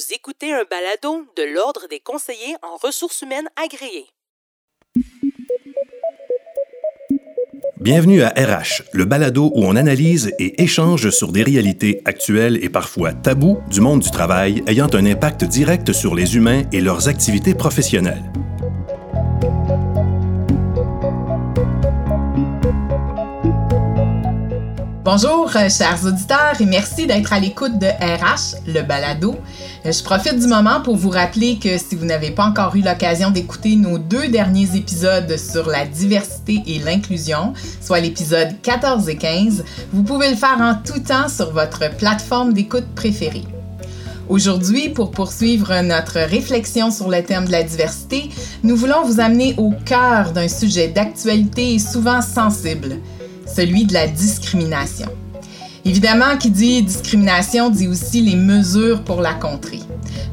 Vous écoutez un balado de l'Ordre des conseillers en ressources humaines agréés. Bienvenue à RH, le balado où on analyse et échange sur des réalités actuelles et parfois tabous du monde du travail ayant un impact direct sur les humains et leurs activités professionnelles. Bonjour, euh, chers auditeurs, et merci d'être à l'écoute de RH, le balado. Euh, je profite du moment pour vous rappeler que si vous n'avez pas encore eu l'occasion d'écouter nos deux derniers épisodes sur la diversité et l'inclusion, soit l'épisode 14 et 15, vous pouvez le faire en tout temps sur votre plateforme d'écoute préférée. Aujourd'hui, pour poursuivre notre réflexion sur le thème de la diversité, nous voulons vous amener au cœur d'un sujet d'actualité et souvent sensible, celui de la discrimination. Évidemment, qui dit discrimination dit aussi les mesures pour la contrer.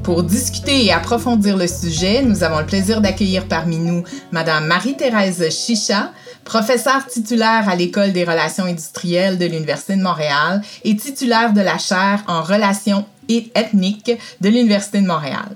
Pour discuter et approfondir le sujet, nous avons le plaisir d'accueillir parmi nous Madame Marie-Thérèse Chicha, professeure titulaire à l'École des relations industrielles de l'Université de Montréal et titulaire de la chaire en relations ethniques de l'Université de Montréal.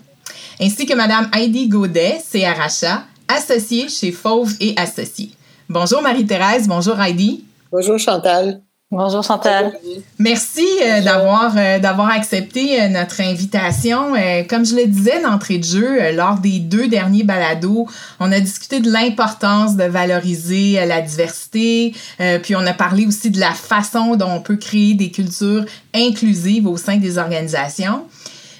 Ainsi que Madame Heidi Gaudet, CRHA, associée chez Fauve et Associés. Bonjour Marie-Thérèse, bonjour Heidi. Bonjour Chantal. Bonjour Chantal. Merci euh, d'avoir euh, d'avoir accepté euh, notre invitation. comme je le disais d'entrée de jeu, lors des deux derniers balados, on a discuté de l'importance de valoriser la diversité, puis on a parlé aussi de la façon dont on peut créer des cultures inclusives au sein des organisations.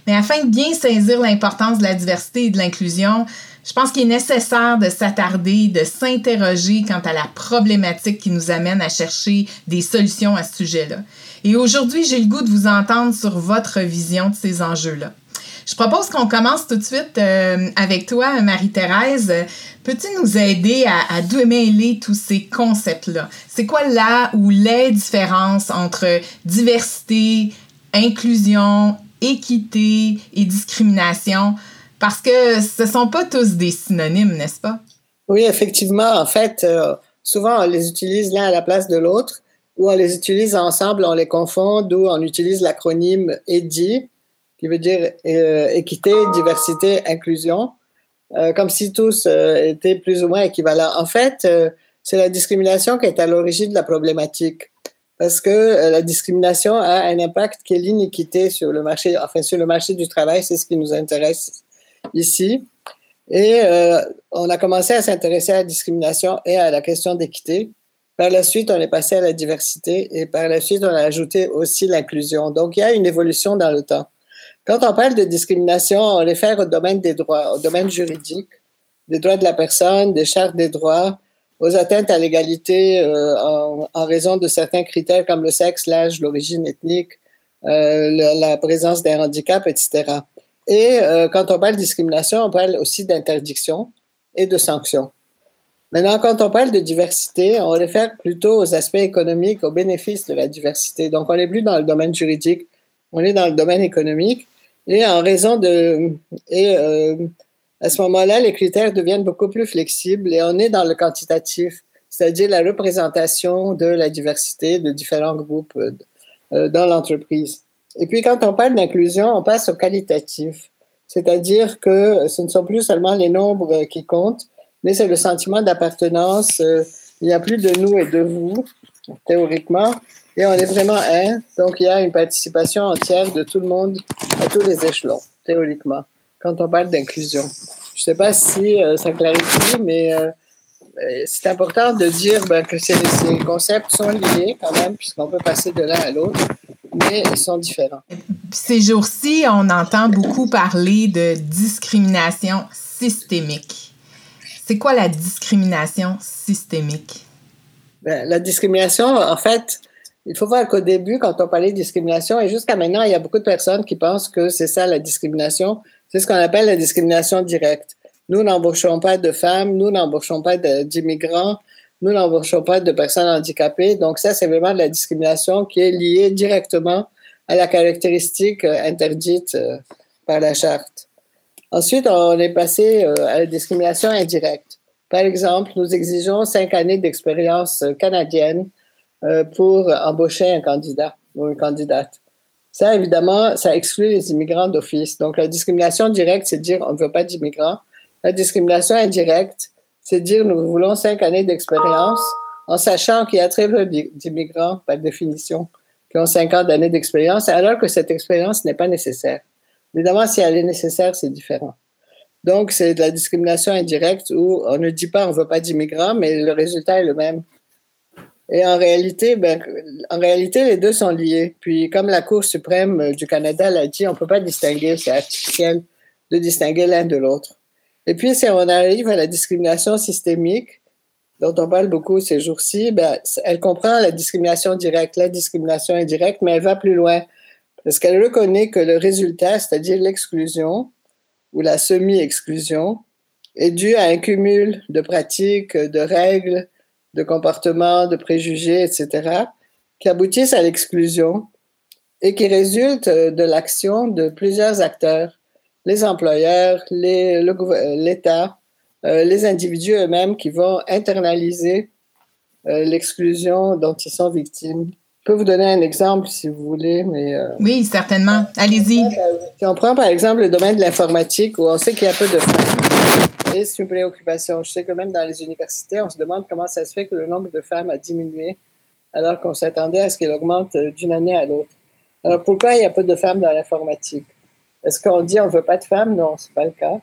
Mais afin de bien saisir l'importance de la diversité et de l'inclusion, je pense qu'il est nécessaire de s'attarder, de s'interroger quant à la problématique qui nous amène à chercher des solutions à ce sujet-là. Et aujourd'hui, j'ai le goût de vous entendre sur votre vision de ces enjeux-là. Je propose qu'on commence tout de suite euh, avec toi, Marie-Thérèse. Peux-tu nous aider à, à démêler tous ces concepts-là? C'est quoi la ou les différences entre diversité, inclusion, équité et discrimination? Parce que ce ne sont pas tous des synonymes, n'est-ce pas? Oui, effectivement. En fait, euh, souvent, on les utilise l'un à la place de l'autre, ou on les utilise ensemble, on les confond, ou on utilise l'acronyme EDI, qui veut dire euh, équité, diversité, inclusion, euh, comme si tous étaient plus ou moins équivalents. En fait, c'est la discrimination qui est à l'origine de la problématique parce que la discrimination a un impact qui est l'iniquité sur le marché, enfin sur le marché du travail, c'est ce qui nous intéresse ici. Et euh, on a commencé à s'intéresser à la discrimination et à la question d'équité. Par la suite, on est passé à la diversité et par la suite, on a ajouté aussi l'inclusion. Donc, il y a une évolution dans le temps. Quand on parle de discrimination, on réfère au domaine des droits, au domaine juridique, des droits de la personne, des chartes des droits, aux atteintes à l'égalité euh, en, raison de certains critères comme le sexe, l'âge, l'origine ethnique, euh, la présence d'un handicap, etc. Et euh, quand on parle de discrimination, on parle aussi d'interdiction et de sanctions. Maintenant, quand on parle de diversité, on réfère plutôt aux aspects économiques, aux bénéfices de la diversité. Donc, on n'est plus dans le domaine juridique, on est dans le domaine économique. Et en raison de... Et euh, à ce moment-là, les critères deviennent beaucoup plus flexibles et on est dans le quantitatif, c'est-à-dire la représentation de la diversité de différents groupes euh, dans l'entreprise. Et puis, quand on parle d'inclusion, on passe au qualitatif. C'est-à-dire que ce ne sont plus seulement les nombres qui comptent, mais c'est le sentiment d'appartenance. Euh, il n'y a plus de nous et de vous, théoriquement, et on est vraiment un. Donc, il y a une participation entière de tout le monde à tous les échelons, théoriquement, quand on parle d'inclusion. Je ne sais pas si euh, ça clarifie, mais euh, c'est important de dire ben, que ces, ces concepts sont liés quand même, puisqu'on peut passer de l'un à l'autre mais ils sont différents. Ces jours-ci, on entend beaucoup parler de discrimination systémique. C'est quoi la discrimination systémique? Ben, la discrimination, en fait, il faut voir qu'au début, quand on parlait de discrimination, et jusqu'à maintenant, il y a beaucoup de personnes qui pensent que c'est ça la discrimination. C'est ce qu'on appelle la discrimination directe. Nous n'embauchons pas de femmes, nous n'embauchons pas d'immigrants, nous n'embauchons pas de personnes handicapées. Donc ça, c'est vraiment de la discrimination qui est liée directement à la caractéristique euh, interdite euh, par la charte. Ensuite, on est passé euh, à la discrimination indirecte. Par exemple, nous exigeons cinq années d'expérience canadienne pour embaucher un candidat ou une candidate. Ça, évidemment, ça exclut les immigrants d'office. Donc, la discrimination directe, c'est dire on ne veut pas d'immigrants. La discrimination indirecte, c'est dire nous voulons cinq années d'expérience en sachant qu'il y a très peu d'immigrants, par définition, qui ont cinq ans d'années d'expérience, alors que cette expérience n'est pas nécessaire. Évidemment, si elle est nécessaire, c'est différent. Donc, c'est de la discrimination indirecte où on ne dit pas on ne veut pas d'immigrants, mais le résultat est le même. Et en réalité, ben, en réalité, les deux sont liés. Puis, comme la Cour suprême du Canada l'a dit, on ne peut pas distinguer, c'est artificiel de distinguer l'un de l'autre. Et puis, si on arrive à la discrimination systémique, dont on parle beaucoup ces jours-ci, ben, elle comprend la discrimination directe, la discrimination indirecte, mais elle va plus loin. Parce qu'elle reconnaît que le résultat, c'est-à-dire l'exclusion ou la semi-exclusion, est dû à un cumul de pratiques, de règles, de comportements, de préjugés, etc., qui aboutissent à l'exclusion et qui résultent de l'action de plusieurs acteurs, les employeurs, l'État, euh, les individus eux-mêmes qui vont internaliser euh, l'exclusion dont ils sont victimes. Je peux vous donner un exemple si vous voulez, mais... Euh, oui, certainement. Allez-y. Si on prend par exemple le domaine de l'informatique, où on sait qu'il y a peu de femmes, et c'est une préoccupation. Je sais que même dans les universités, on se demande comment ça se fait que le nombre de femmes a diminué, alors qu'on s'attendait à ce qu'il augmente d'une année à l'autre. Alors pourquoi il y a peu de femmes dans l'informatique? Est-ce qu'on dit on ne veut pas de femmes Non, ce n'est pas le cas.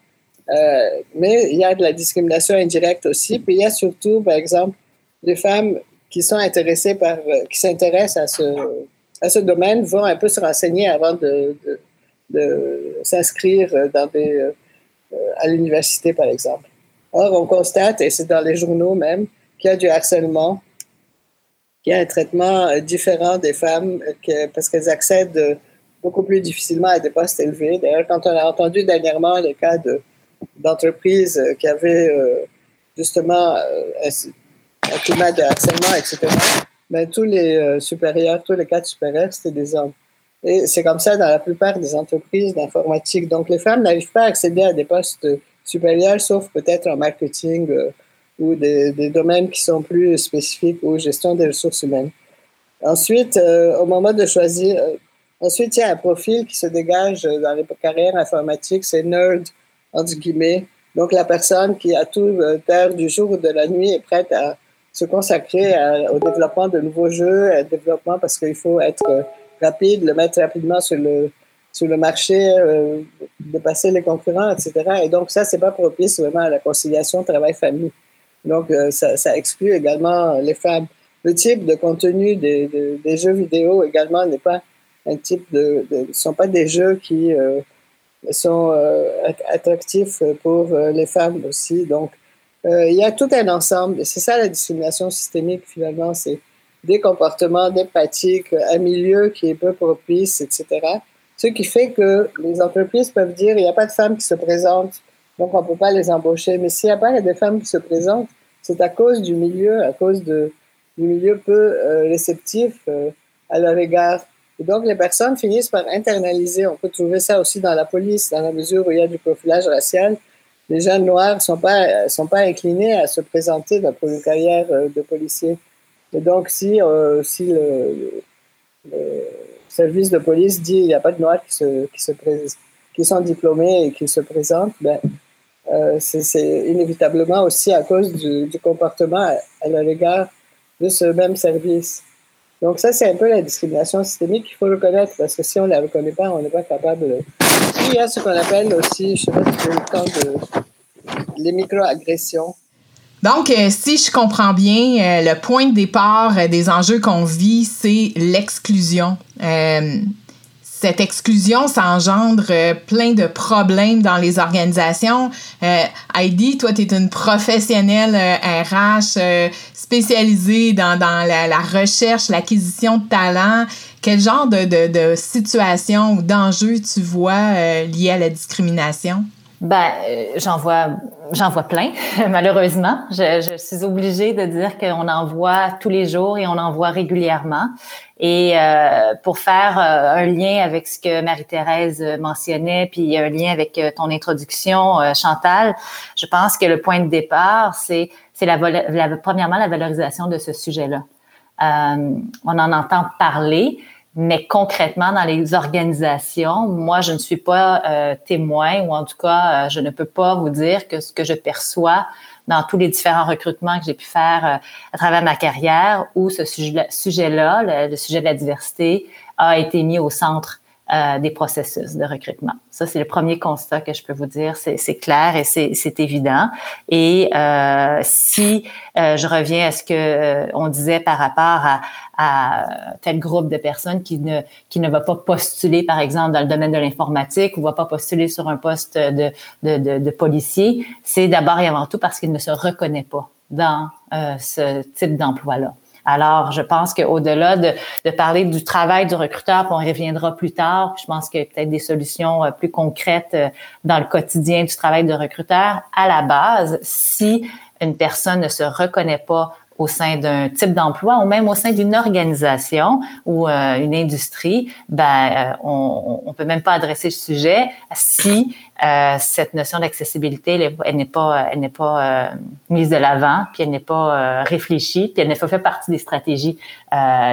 Euh, mais il y a de la discrimination indirecte aussi. Puis il y a surtout, par exemple, les femmes qui sont intéressées par, euh, qui s'intéressent à ce, domaine vont un peu se renseigner avant de, s'inscrire euh, à l'université, par exemple. Or, on constate, et c'est dans les journaux même, qu'il y a du harcèlement, qu'il y a un traitement différent des femmes parce qu'elles accèdent beaucoup plus difficilement à des postes élevés. D'ailleurs, quand on a entendu dernièrement les cas de d'entreprises qui avaient euh, justement euh, un, climat de harcèlement, etc., mais ben, tous les euh, supérieurs, tous les cadres supérieurs, c'était des hommes. Et c'est comme ça dans la plupart des entreprises d'informatique. Donc, les femmes n'arrivent pas à accéder à des postes supérieurs, sauf peut-être en marketing ou des, des, domaines qui sont plus spécifiques ou gestion des ressources humaines. Ensuite, au moment de choisir, ensuite, il y a un profil qui se dégage dans les carrières informatiques, c'est nerd entre guillemets. Donc, la personne qui, à tout heure du jour ou de la nuit, est prête à se consacrer au développement de nouveaux jeux, au développement parce qu'il faut être rapide, le mettre rapidement sur le, sur le marché, euh, dépasser les concurrents, etc. Et donc, ça, c'est pas propice vraiment à la conciliation travail-famille. Donc, euh, ça, ça, exclut également les femmes. Le type de contenu des, des, jeux vidéo également n'est pas un type sont pas des jeux qui euh, sont euh, attractifs pour euh, les femmes aussi. Donc, il y a tout un ensemble. C'est ça la discrimination systémique finalement, c'est des comportements, des pratiques, un milieu qui est peu propice, etc. Ce qui fait que les entreprises peuvent dire il n'y a pas de femmes qui se présentent, donc on ne peut pas les embaucher. Mais s'il n'y a pas de femmes qui se présentent, c'est à cause du milieu, à cause du milieu peu réceptif à leur égard. Et donc, les personnes finissent par internaliser. On peut trouver ça aussi dans la police, dans la mesure où il y a du profilage racial. Les jeunes noirs ne sont pas, sont pas inclinés à se présenter dans une carrière euh, de policier. Et donc, si, euh, si le, service de police dit qu'il n'y a pas de noirs qui, se, qui, se qui sont diplômés et qui se présentent, ben, euh, c'est inévitablement aussi à cause du, du comportement à l'égard de ce même service. Donc ça, c'est un peu la discrimination systémique qu'il faut reconnaître, parce que si on ne la reconnaît pas, on n'est pas capable. Il y a ce qu'on appelle aussi, je sais pas si le temps de les microagressions. Donc, euh, si je comprends bien, euh, le point de départ euh, des enjeux qu'on vit, c'est l'exclusion cette exclusion, ça engendre euh, plein de problèmes dans les organisations. Euh, Heidi, toi, tu es une professionnelle RH euh, spécialisée dans, dans la, recherche, l'acquisition de talents. Quel genre de, de, de situation ou d'enjeux tu vois liés à la discrimination? Ben, j'en vois, j'en vois plein, malheureusement. Je, je, suis obligée de dire qu'on en voit tous les jours et on en voit régulièrement. Et euh, pour faire euh, un lien avec ce que Marie-Thérèse mentionnait, puis un lien avec euh, ton introduction, Chantal, je pense que le point de départ, c'est c'est la, la, premièrement la valorisation de ce sujet-là. on en entend parler, Mais concrètement, dans les organisations, moi, je ne suis pas euh, témoin ou en tout cas, euh, je ne peux pas vous dire que ce que je perçois dans tous les différents recrutements que j'ai pu faire euh, à travers ma carrière où ce sujet-là, le, le, sujet de la diversité, a été mis au centre euh, des processus de recrutement. Ça, c'est le premier constat que je peux vous dire. C'est clair et c'est évident. Et euh, si euh, je reviens à ce que euh, on disait par rapport à, à, tel groupe de personnes qui ne qui ne va pas postuler, par exemple, dans le domaine de l'informatique ou va pas postuler sur un poste de de, de, de policier, c'est d'abord et avant tout parce qu'il ne se reconnaît pas dans euh, ce type d'emploi-là. Alors, je pense qu'au-delà de, de, parler du travail du recruteur, puis on reviendra plus tard, je pense qu'il y a peut-être des solutions euh, plus concrètes euh, dans le quotidien du travail de recruteur. À la base, si une personne ne se reconnaît pas au sein d'un type d'emploi ou même au sein d'une organisation ou euh, une industrie, ben euh, on, on peut même pas adresser le sujet si euh, cette notion d'accessibilité elle n'est pas elle n'est pas mise de l'avant, puis elle n'est pas réfléchie, puis elle n'est pas fait partie des stratégies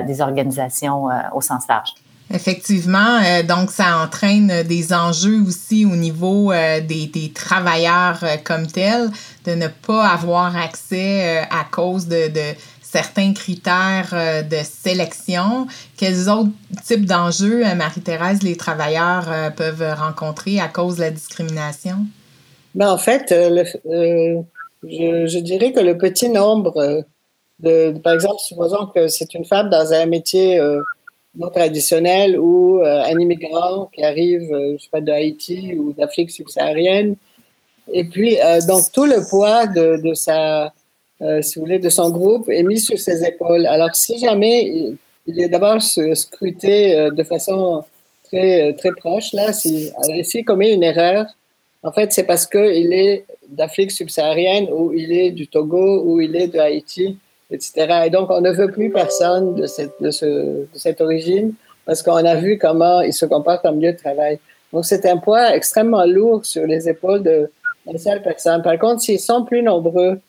des organisations au sens large. Effectivement, euh, donc ça entraîne des enjeux aussi au niveau euh, des, des, travailleurs euh, comme tels, de ne pas avoir accès à cause de, de certains critères de sélection. Quels autres types d'enjeux, Marie-Thérèse, les travailleurs peuvent rencontrer à cause de la discrimination? Ben, en fait, le, je, je, dirais que le petit nombre de, par exemple, supposons que c'est une femme dans un métier non traditionnel ou euh, un immigrant qui arrive, euh, je sais pas, de Haïti ou d'Afrique subsaharienne. Et puis, euh, donc, tout le poids de, de sa, si vous voulez, de son groupe est mis sur ses épaules. Alors, si jamais il, est d'abord scruté de façon très, très proche, là, si, s'il commet une erreur, en fait, c'est parce qu'il est d'Afrique subsaharienne ou il est du Togo ou il est de Haïti etc. Et donc, on ne veut plus personne de cette, de ce, de cette origine parce qu'on a vu comment ils se comportent en milieu de travail. Donc, c'est un poids extrêmement lourd sur les épaules de une seule personne. Par contre, s'ils sont plus nombreux,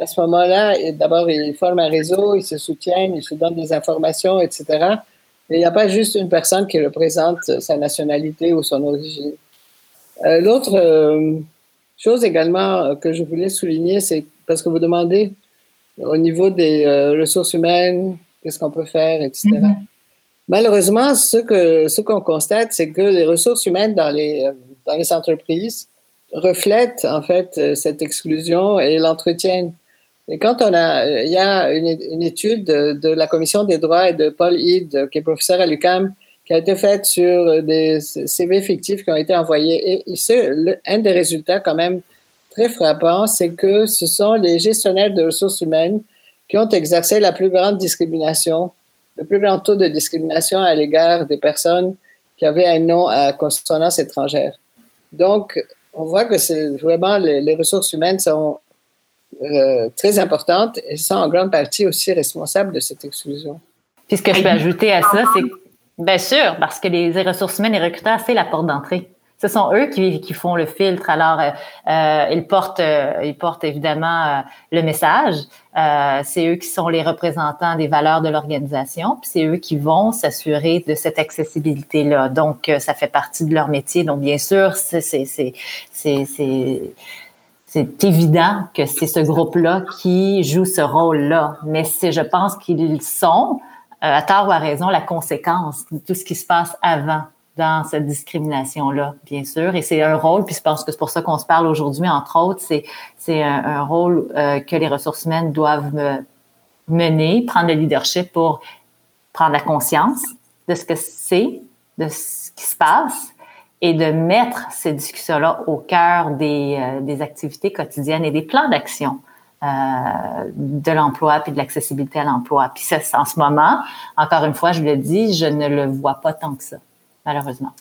à ce moment-là, d'abord, ils forment un réseau, ils se soutiennent, ils se donnent des informations, etc. Et il n'y a pas juste une personne qui représente sa nationalité ou son origine. Euh, L'autre euh, chose également que je voulais souligner, c'est parce que vous demandez au niveau des euh, ressources humaines, qu'est-ce qu'on peut faire, etc. Mm-hmm. Malheureusement, ce que ce qu'on constate, c'est que les ressources humaines dans les euh, dans les entreprises reflètent en fait euh, cette exclusion et l'entretiennent. Et quand on a, il y a une, une étude de, de, la commission des droits et de Paul Hyde, qui est professeur à l'UCAM, qui a été faite sur des CV fictifs qui ont été envoyés. Et c'est un des résultats quand même très frappant, c'est que ce sont les gestionnaires de ressources humaines qui ont exercé la plus grande discrimination, le plus grand taux de discrimination à l'égard des personnes qui avaient un nom à consonance étrangère. Donc, on voit que c'est vraiment les, ressources humaines sont euh, très importantes et sont en grande partie aussi responsables de cette exclusion. Puis ce que je peux ajouter à ça, c'est bien sûr, parce que les ressources humaines et recruteurs, c'est la porte d'entrée ce sont eux qui, font le filtre. Alors, euh, euh ils portent, euh, ils portent évidemment le message. c'est eux qui sont les représentants des valeurs de l'organisation. Puis c'est eux qui vont s'assurer de cette accessibilité-là. Donc, ça fait partie de leur métier. Donc, bien sûr, c'est c'est c'est évident que c'est ce groupe-là qui joue ce rôle-là. Mais c'est, je pense qu'ils sont, à tort ou à raison, la conséquence de tout ce qui se passe avant dans cette discrimination-là, bien sûr. Et c'est un rôle, puis je pense que c'est pour ça qu'on se parle aujourd'hui, entre autres, c'est, un, rôle euh, que les ressources humaines doivent me, mener, prendre le leadership pour prendre la conscience de ce que c'est, de ce qui se passe, et de mettre ces discussions-là au cœur des, euh, des activités quotidiennes et des plans d'action. Euh, de l'emploi puis de l'accessibilité à l'emploi. Puis ça, en ce moment, encore une fois, je le dis, je ne le vois pas tant que ça malheureusement.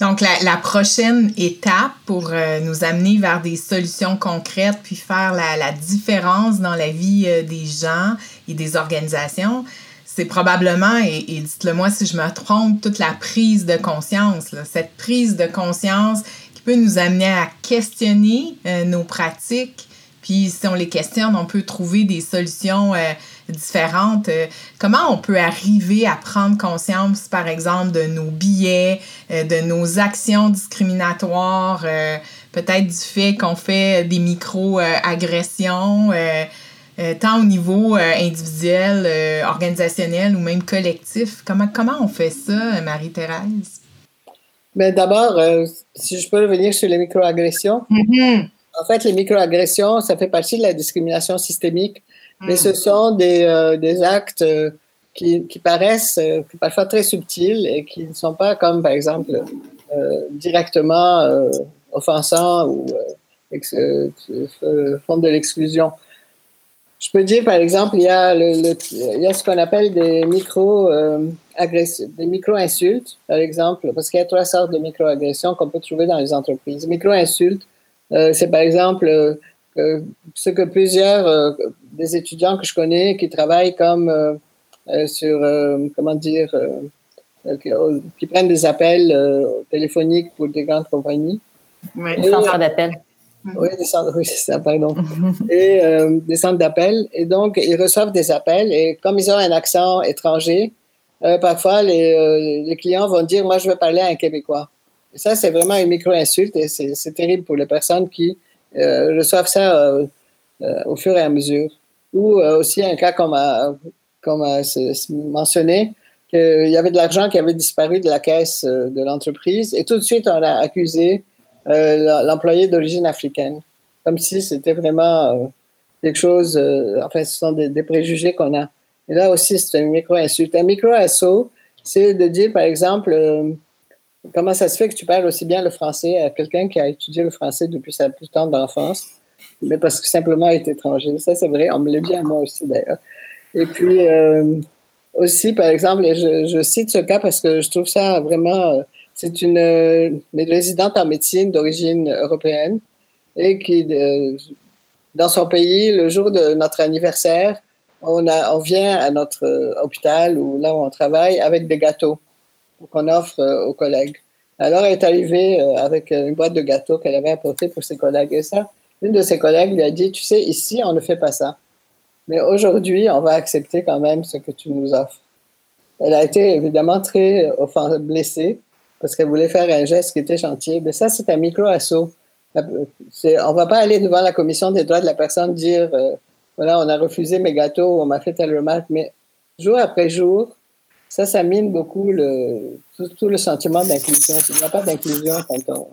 Donc, la, la, prochaine étape pour euh, nous amener vers des solutions concrètes, puis faire la, la différence dans la vie euh, des gens et des organisations, c'est probablement, et, dites-le moi si je me trompe, toute la prise de conscience. Cette prise de conscience qui peut nous amener à questionner euh, nos pratiques. Puis, si on les questionne, on peut trouver des solutions différentes. comment on peut arriver à prendre conscience, par exemple, de nos billets, de nos actions discriminatoires, peut-être du fait qu'on fait des micro-agressions, tant au niveau individuel, organisationnel ou même collectif? Comment, comment on fait ça, Marie-Thérèse? Mais d'abord, si je peux revenir sur les microagressions, mm en fait, les microagressions, ça fait partie de la discrimination systémique, mais ce hmm. sont des, euh, des actes euh, qui, qui, paraissent euh, parfois très subtils et qui ne sont pas comme, par exemple, directement offensants ou font de l'exclusion. Je peux dire, par exemple, il y a, le, il y a ce qu'on appelle des micro des micro-insultes, par exemple, parce qu'il y a trois sortes de micro-agressions qu'on peut trouver dans les entreprises. Micro-insultes, c'est par exemple euh, ce que plusieurs euh, des étudiants que je connais qui travaillent comme sur, comment dire, qui prennent des appels téléphoniques pour des grandes compagnies. Oui, des centres d'appel. Oui, des centres, oui, c'est ça, pardon. et des centres d'appel. Et donc, ils reçoivent des appels et comme ils ont un accent étranger, parfois les, les, clients vont dire, moi, je veux parler à un Québécois ça, c'est vraiment une micro-insulte et c'est terrible pour les personnes qui euh, reçoivent ça euh, euh, au fur et à mesure. Ou aussi un cas comme a, comme mentionné, qu'il y avait de l'argent qui avait disparu de la caisse de l'entreprise et tout de suite, on a accusé l'employé d'origine africaine, comme si c'était vraiment quelque chose, enfin, ce sont des, des préjugés qu'on a. Et là aussi, c'est une micro-insulte. Un micro-assaut, c'est de dire, par exemple, Comment ça se fait que tu parles aussi bien le français à quelqu'un qui a étudié le français depuis sa plus tendre enfance, mais parce que simplement est étranger? Ça, c'est vrai, on me l'a dit moi aussi d'ailleurs. Et puis, euh, aussi, par exemple, je, cite ce cas parce que je trouve ça vraiment. Euh, c'est une, résidente en médecine d'origine européenne et qui, dans son pays, le jour de notre anniversaire, on, on vient à notre hôpital ou là où on travaille avec des gâteaux qu'on offre euh, aux collègues. Alors, elle est arrivée euh, avec une boîte de gâteaux qu'elle avait apportée pour ses collègues. Et ça, une de ses collègues lui a dit, tu sais, ici, on ne fait pas ça. Mais aujourd'hui, on va accepter quand même ce que tu nous offres. Elle a été évidemment très blessée parce qu'elle voulait faire un geste qui était gentil. Mais ça, c'est un micro-assaut. On ne va pas aller devant la commission des droits de la personne dire, euh, voilà, on a refusé mes gâteaux, on m'a fait telle remarque. Mais jour après jour, ça, ça mine beaucoup le, tout, le sentiment d'inclusion. Il n'y a pas d'inclusion quand on...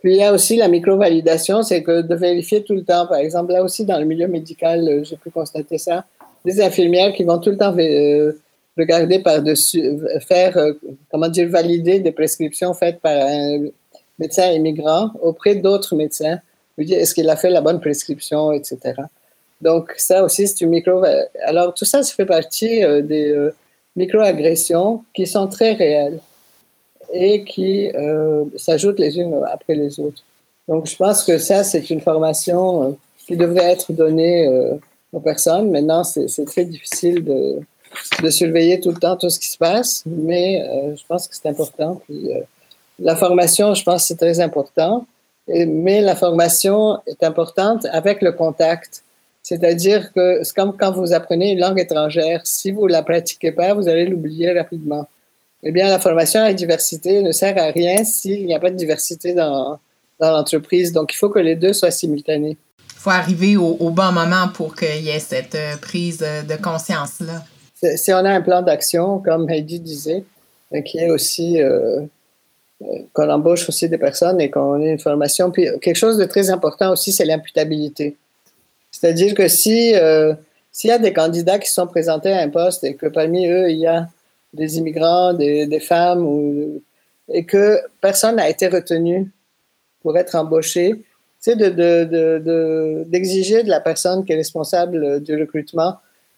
Puis il y a aussi la micro-validation, c'est que de vérifier tout le temps, par exemple, là aussi dans le milieu médical, euh, j'ai pu constater ça, des infirmières qui vont tout le temps euh, regarder par-dessus, faire, euh, comment dire, valider des prescriptions faites par un médecin immigrant auprès d'autres médecins, est-ce qu'il a fait la bonne prescription, etc. Donc ça aussi, c'est une micro... Alors tout ça, ça fait partie des microagressions qui sont très réelles et qui euh, s'ajoutent les unes après les autres. Donc, je pense que ça, c'est une formation euh, qui devrait être donnée euh, aux personnes. Maintenant, c'est très difficile de, surveiller tout le temps tout ce qui se passe, mais je pense que c'est important. Puis, la formation, je pense c'est très important, mais la formation est importante avec le contact c'est-à-dire que c'est comme quand vous apprenez une langue étrangère. Si vous ne la pratiquez pas, vous allez l'oublier rapidement. Eh bien, la formation à la diversité ne sert à rien s'il n'y a pas de diversité dans, dans l'entreprise. Donc, il faut que les deux soient simultanés. Il faut arriver au, bon moment pour qu'il y ait cette euh, prise de conscience-là. Si on a un plan d'action, comme Heidi disait, euh, qui est aussi euh, qu'on embauche aussi des personnes et qu'on ait une formation. Puis quelque chose de très important aussi, c'est l'imputabilité. C'est-à-dire que si euh, s'il y a des candidats qui sont présentés à un poste et que parmi eux, il y a des immigrants, des, femmes, ou, et que personne n'a été retenu pour être embauché, c'est d'exiger de, de, la personne qui est responsable du recrutement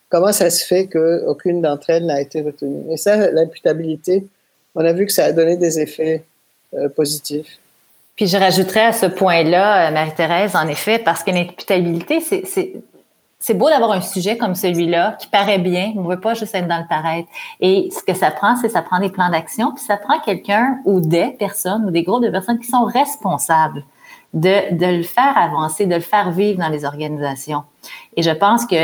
comment ça se fait qu'aucune d'entre elles n'a été retenue. Et ça, l'imputabilité, on a vu que ça a donné des effets euh, positifs. Puis je rajouterais à ce point-là, euh, Marie-Thérèse, en effet, parce que l'imputabilité, c'est beau d'avoir un sujet comme celui-là qui paraît bien, on ne veut pas juste être dans le paraître. Et ce que ça prend, c'est ça prend des plans d'action, puis ça prend quelqu'un ou des personnes ou des groupes de personnes qui sont responsables de, de le faire avancer, de le faire vivre dans les organisations. Et je pense que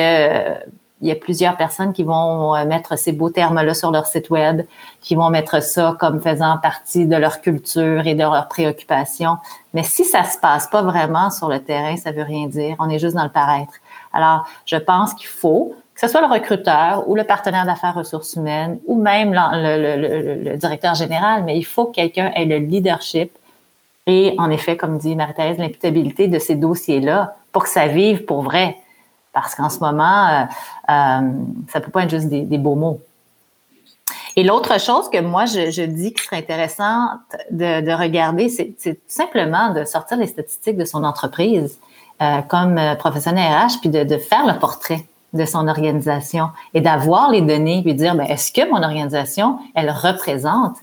il y a plusieurs personnes qui vont euh, mettre ces beaux termes-là sur leur site web, qui vont mettre ça comme faisant partie de leur culture et de leurs préoccupations. Mais si ça se passe pas vraiment sur le terrain, ça veut rien dire. On est juste dans le paraître. Alors, je pense qu'il faut que ce soit le recruteur ou le partenaire d'affaires ressources humaines ou même le, directeur général, mais il faut que quelqu'un ait le leadership et, en effet, comme dit Marie-Thérèse, l'imputabilité de ces dossiers-là pour que ça vive pour vrai. Parce qu'en ce moment, euh, euh, ça peut pas être juste des, beaux mots. Et l'autre chose que moi, je, dis qui serait intéressant de, regarder, c'est simplement de sortir les statistiques de son entreprise euh, comme professionnel RH, puis de, faire le portrait de son organisation et d'avoir les données, puis dire, ben, est-ce que mon organisation, elle représente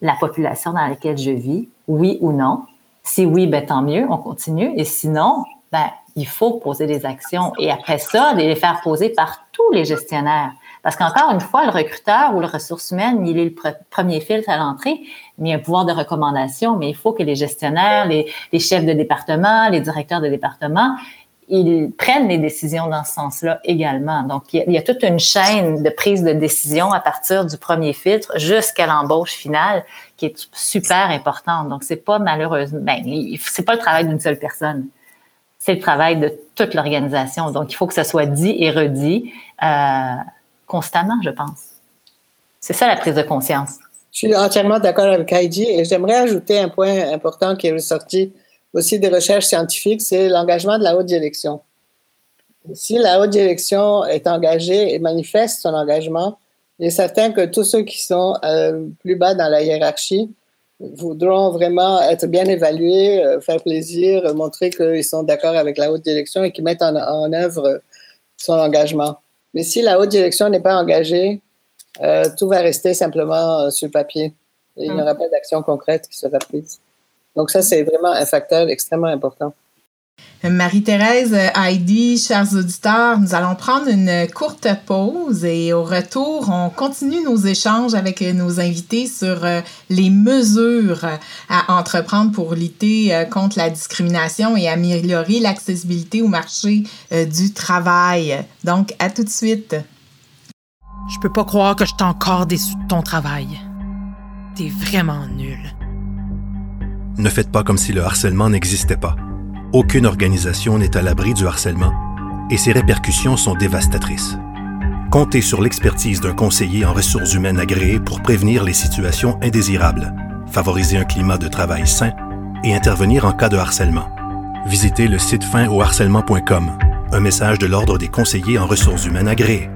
la population dans laquelle je vis, oui ou non? Si oui, ben, tant mieux, on continue. Et sinon, ben, il faut poser des actions. Et après ça, de les faire poser par tous les gestionnaires. Parce qu'encore une fois, le recruteur ou le ressource humaine, il est le premier filtre à l'entrée, mais il a un pouvoir de recommandation, mais il faut que les gestionnaires, les, les chefs de département, les directeurs de département, ils prennent les décisions dans ce sens-là également. Donc, il y, a, toute une chaîne de prise de décision à partir du premier filtre jusqu'à l'embauche finale qui est super importante. Donc, c'est pas malheureusement, ben, c'est pas le travail d'une seule personne. C'est le travail de toute l'organisation. Donc, il faut que ça soit dit et redit euh, constamment, je pense. C'est ça la prise de conscience. Je suis entièrement d'accord avec Heidi et j'aimerais ajouter un point important qui est ressorti aussi des recherches scientifiques, c'est l'engagement de la haute direction. Si la haute direction est engagée et manifeste son engagement, il est certain que tous ceux qui sont euh, plus bas dans la hiérarchie voudront vraiment être bien évalués, euh, faire plaisir, montrer qu'ils sont d'accord avec la haute direction et qu'ils mettent en, œuvre son engagement. Mais si la haute direction n'est pas engagée, euh, tout va rester simplement sur le papier. Et il n'y aura pas d'action concrète qui sera prise. Donc ça, c'est vraiment un facteur extrêmement important. Marie-Thérèse, Heidi, chers auditeurs, nous allons prendre une courte pause et au retour, on continue nos échanges avec nos invités sur euh, les mesures à entreprendre pour lutter euh, contre la discrimination et améliorer l'accessibilité au marché euh, du travail. Donc, à tout de suite. Je peux pas croire que je t'ai encore déçu de ton travail. T'es vraiment nul ne faites pas comme si le harcèlement n'existait pas. Aucune organisation n'est à l'abri du harcèlement et ses répercussions sont dévastatrices. Comptez sur l'expertise d'un conseiller en ressources humaines agréé pour prévenir les situations indésirables, favoriser un climat de travail sain et intervenir en cas de harcèlement. Visitez le site finoharcèlement.com, un message de l'Ordre des conseillers en ressources humaines agréés.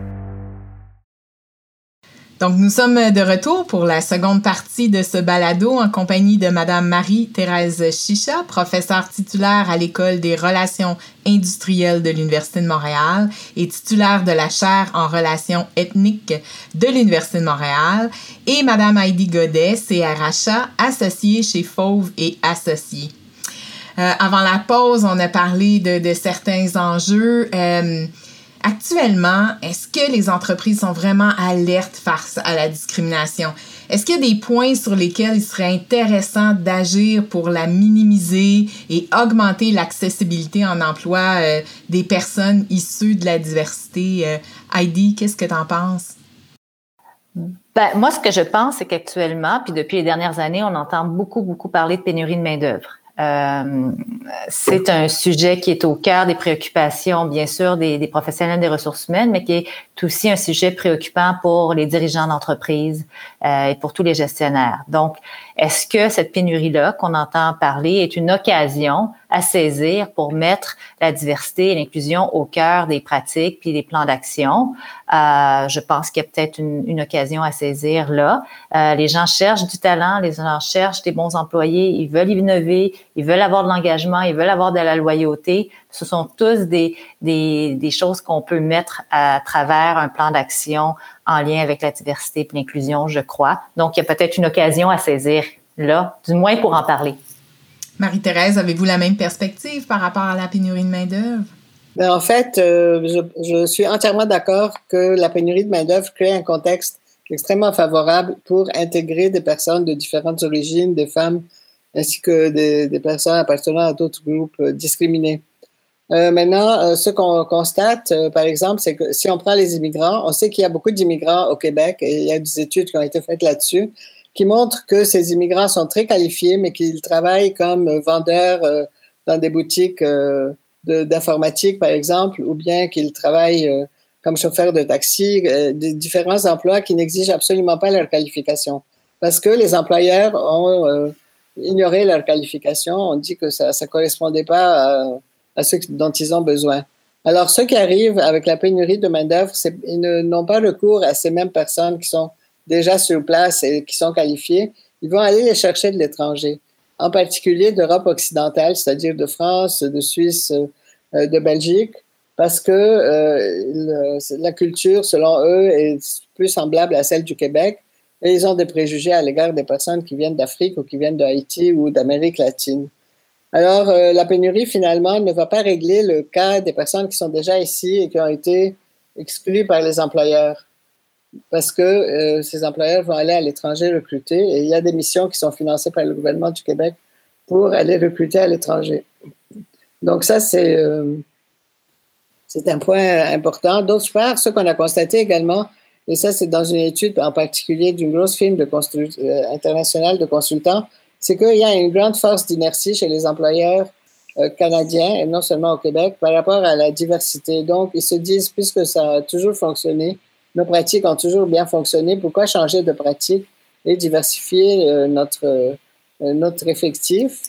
Donc, nous sommes de retour pour la seconde partie de ce balado en compagnie de Madame Marie-Thérèse Chicha, professeure titulaire à l'École des relations industrielles de l'Université de Montréal et titulaire de la chaire en relations ethniques de l'Université de Montréal, et Madame Heidi Godet, CRHA, associée chez Fauve et Associés. Euh, avant la pause, on a parlé de, certains enjeux. Euh, Actuellement, est-ce que les entreprises sont vraiment alertes face à la discrimination? Est-ce qu'il y a des points sur lesquels il serait intéressant d'agir pour la minimiser et augmenter l'accessibilité en emploi euh, des personnes issues de la diversité? Euh, Heidi, qu'est-ce que tu en penses? Ben, moi, ce que je pense, c'est qu'actuellement, puis depuis les dernières années, on entend beaucoup, beaucoup parler de pénurie de main-d'œuvre. Euh, c'est un sujet qui est au cœur des préoccupations, bien sûr, des, professionnels des ressources humaines, mais qui est aussi un sujet préoccupant pour les dirigeants d'entreprise euh, et pour tous les gestionnaires. Donc, est-ce que cette pénurie-là qu'on entend parler est une occasion à saisir pour mettre la diversité et l'inclusion au cœur des pratiques puis des plans d'action? Euh, je pense qu'il y a peut-être une, occasion à saisir là. Euh, les gens cherchent du talent, les gens cherchent des bons employés, ils veulent innover, ils veulent avoir de l'engagement, ils veulent avoir de la loyauté. Ce sont tous des, des, des choses qu'on peut mettre à travers un plan d'action en lien avec la diversité et l'inclusion, je crois. Donc, il y a peut-être une occasion à saisir là, du moins pour en parler. Marie-Thérèse, avez-vous la même perspective par rapport à la pénurie de main-d'œuvre? Ben, en fait, euh, je, je, suis entièrement d'accord que la pénurie de main-d'œuvre crée un contexte extrêmement favorable pour intégrer des personnes de différentes origines, des femmes, ainsi que des, des personnes appartenant à d'autres groupes euh, discriminés. Euh, maintenant, euh, ce qu'on constate, euh, par exemple, c'est que si on prend les immigrants, on sait qu'il y a beaucoup d'immigrants au Québec et il y a des études qui ont été faites là-dessus qui montrent que ces immigrants sont très qualifiés, mais qu'ils travaillent comme vendeurs dans des boutiques d'informatique, par exemple, ou bien qu'ils travaillent comme chauffeurs de taxi, des différents emplois qui n'exigent absolument pas leur qualification. Parce que les employeurs ont ignoré leur qualification, on dit que ça ne correspondait pas à à ceux dont ils ont besoin. Alors, ceux qui arrivent avec la pénurie de main-d'œuvre, ils n'ont pas recours à ces mêmes personnes qui sont déjà sur place et qui sont qualifiées. Ils vont aller les chercher de l'étranger, en particulier d'Europe occidentale, c'est-à-dire de France, de Suisse, euh, de Belgique, parce que euh, la culture, selon eux, est plus semblable à celle du Québec et ils ont des préjugés à l'égard des personnes qui viennent d'Afrique ou qui viennent d'Haïti ou d'Amérique latine. Alors, euh, la pénurie, finalement, ne va pas régler le cas des personnes qui sont déjà ici et qui ont été exclues par les employeurs. Parce que euh, ces employeurs vont aller à l'étranger recruter et il y a des missions qui sont financées par le gouvernement du Québec pour aller recruter à l'étranger. Donc, ça, c'est euh, un point important. D'autre part, ce qu'on a constaté également, et ça, c'est dans une étude en particulier d'une grosse firme internationale de consultants, c'est qu'il y a une grande force d'inertie chez les employeurs euh, canadiens, et non seulement au Québec, par rapport à la diversité. Donc, ils se disent, puisque ça a toujours fonctionné, nos pratiques ont toujours bien fonctionné, pourquoi changer de pratique et diversifier euh, notre, euh, notre effectif?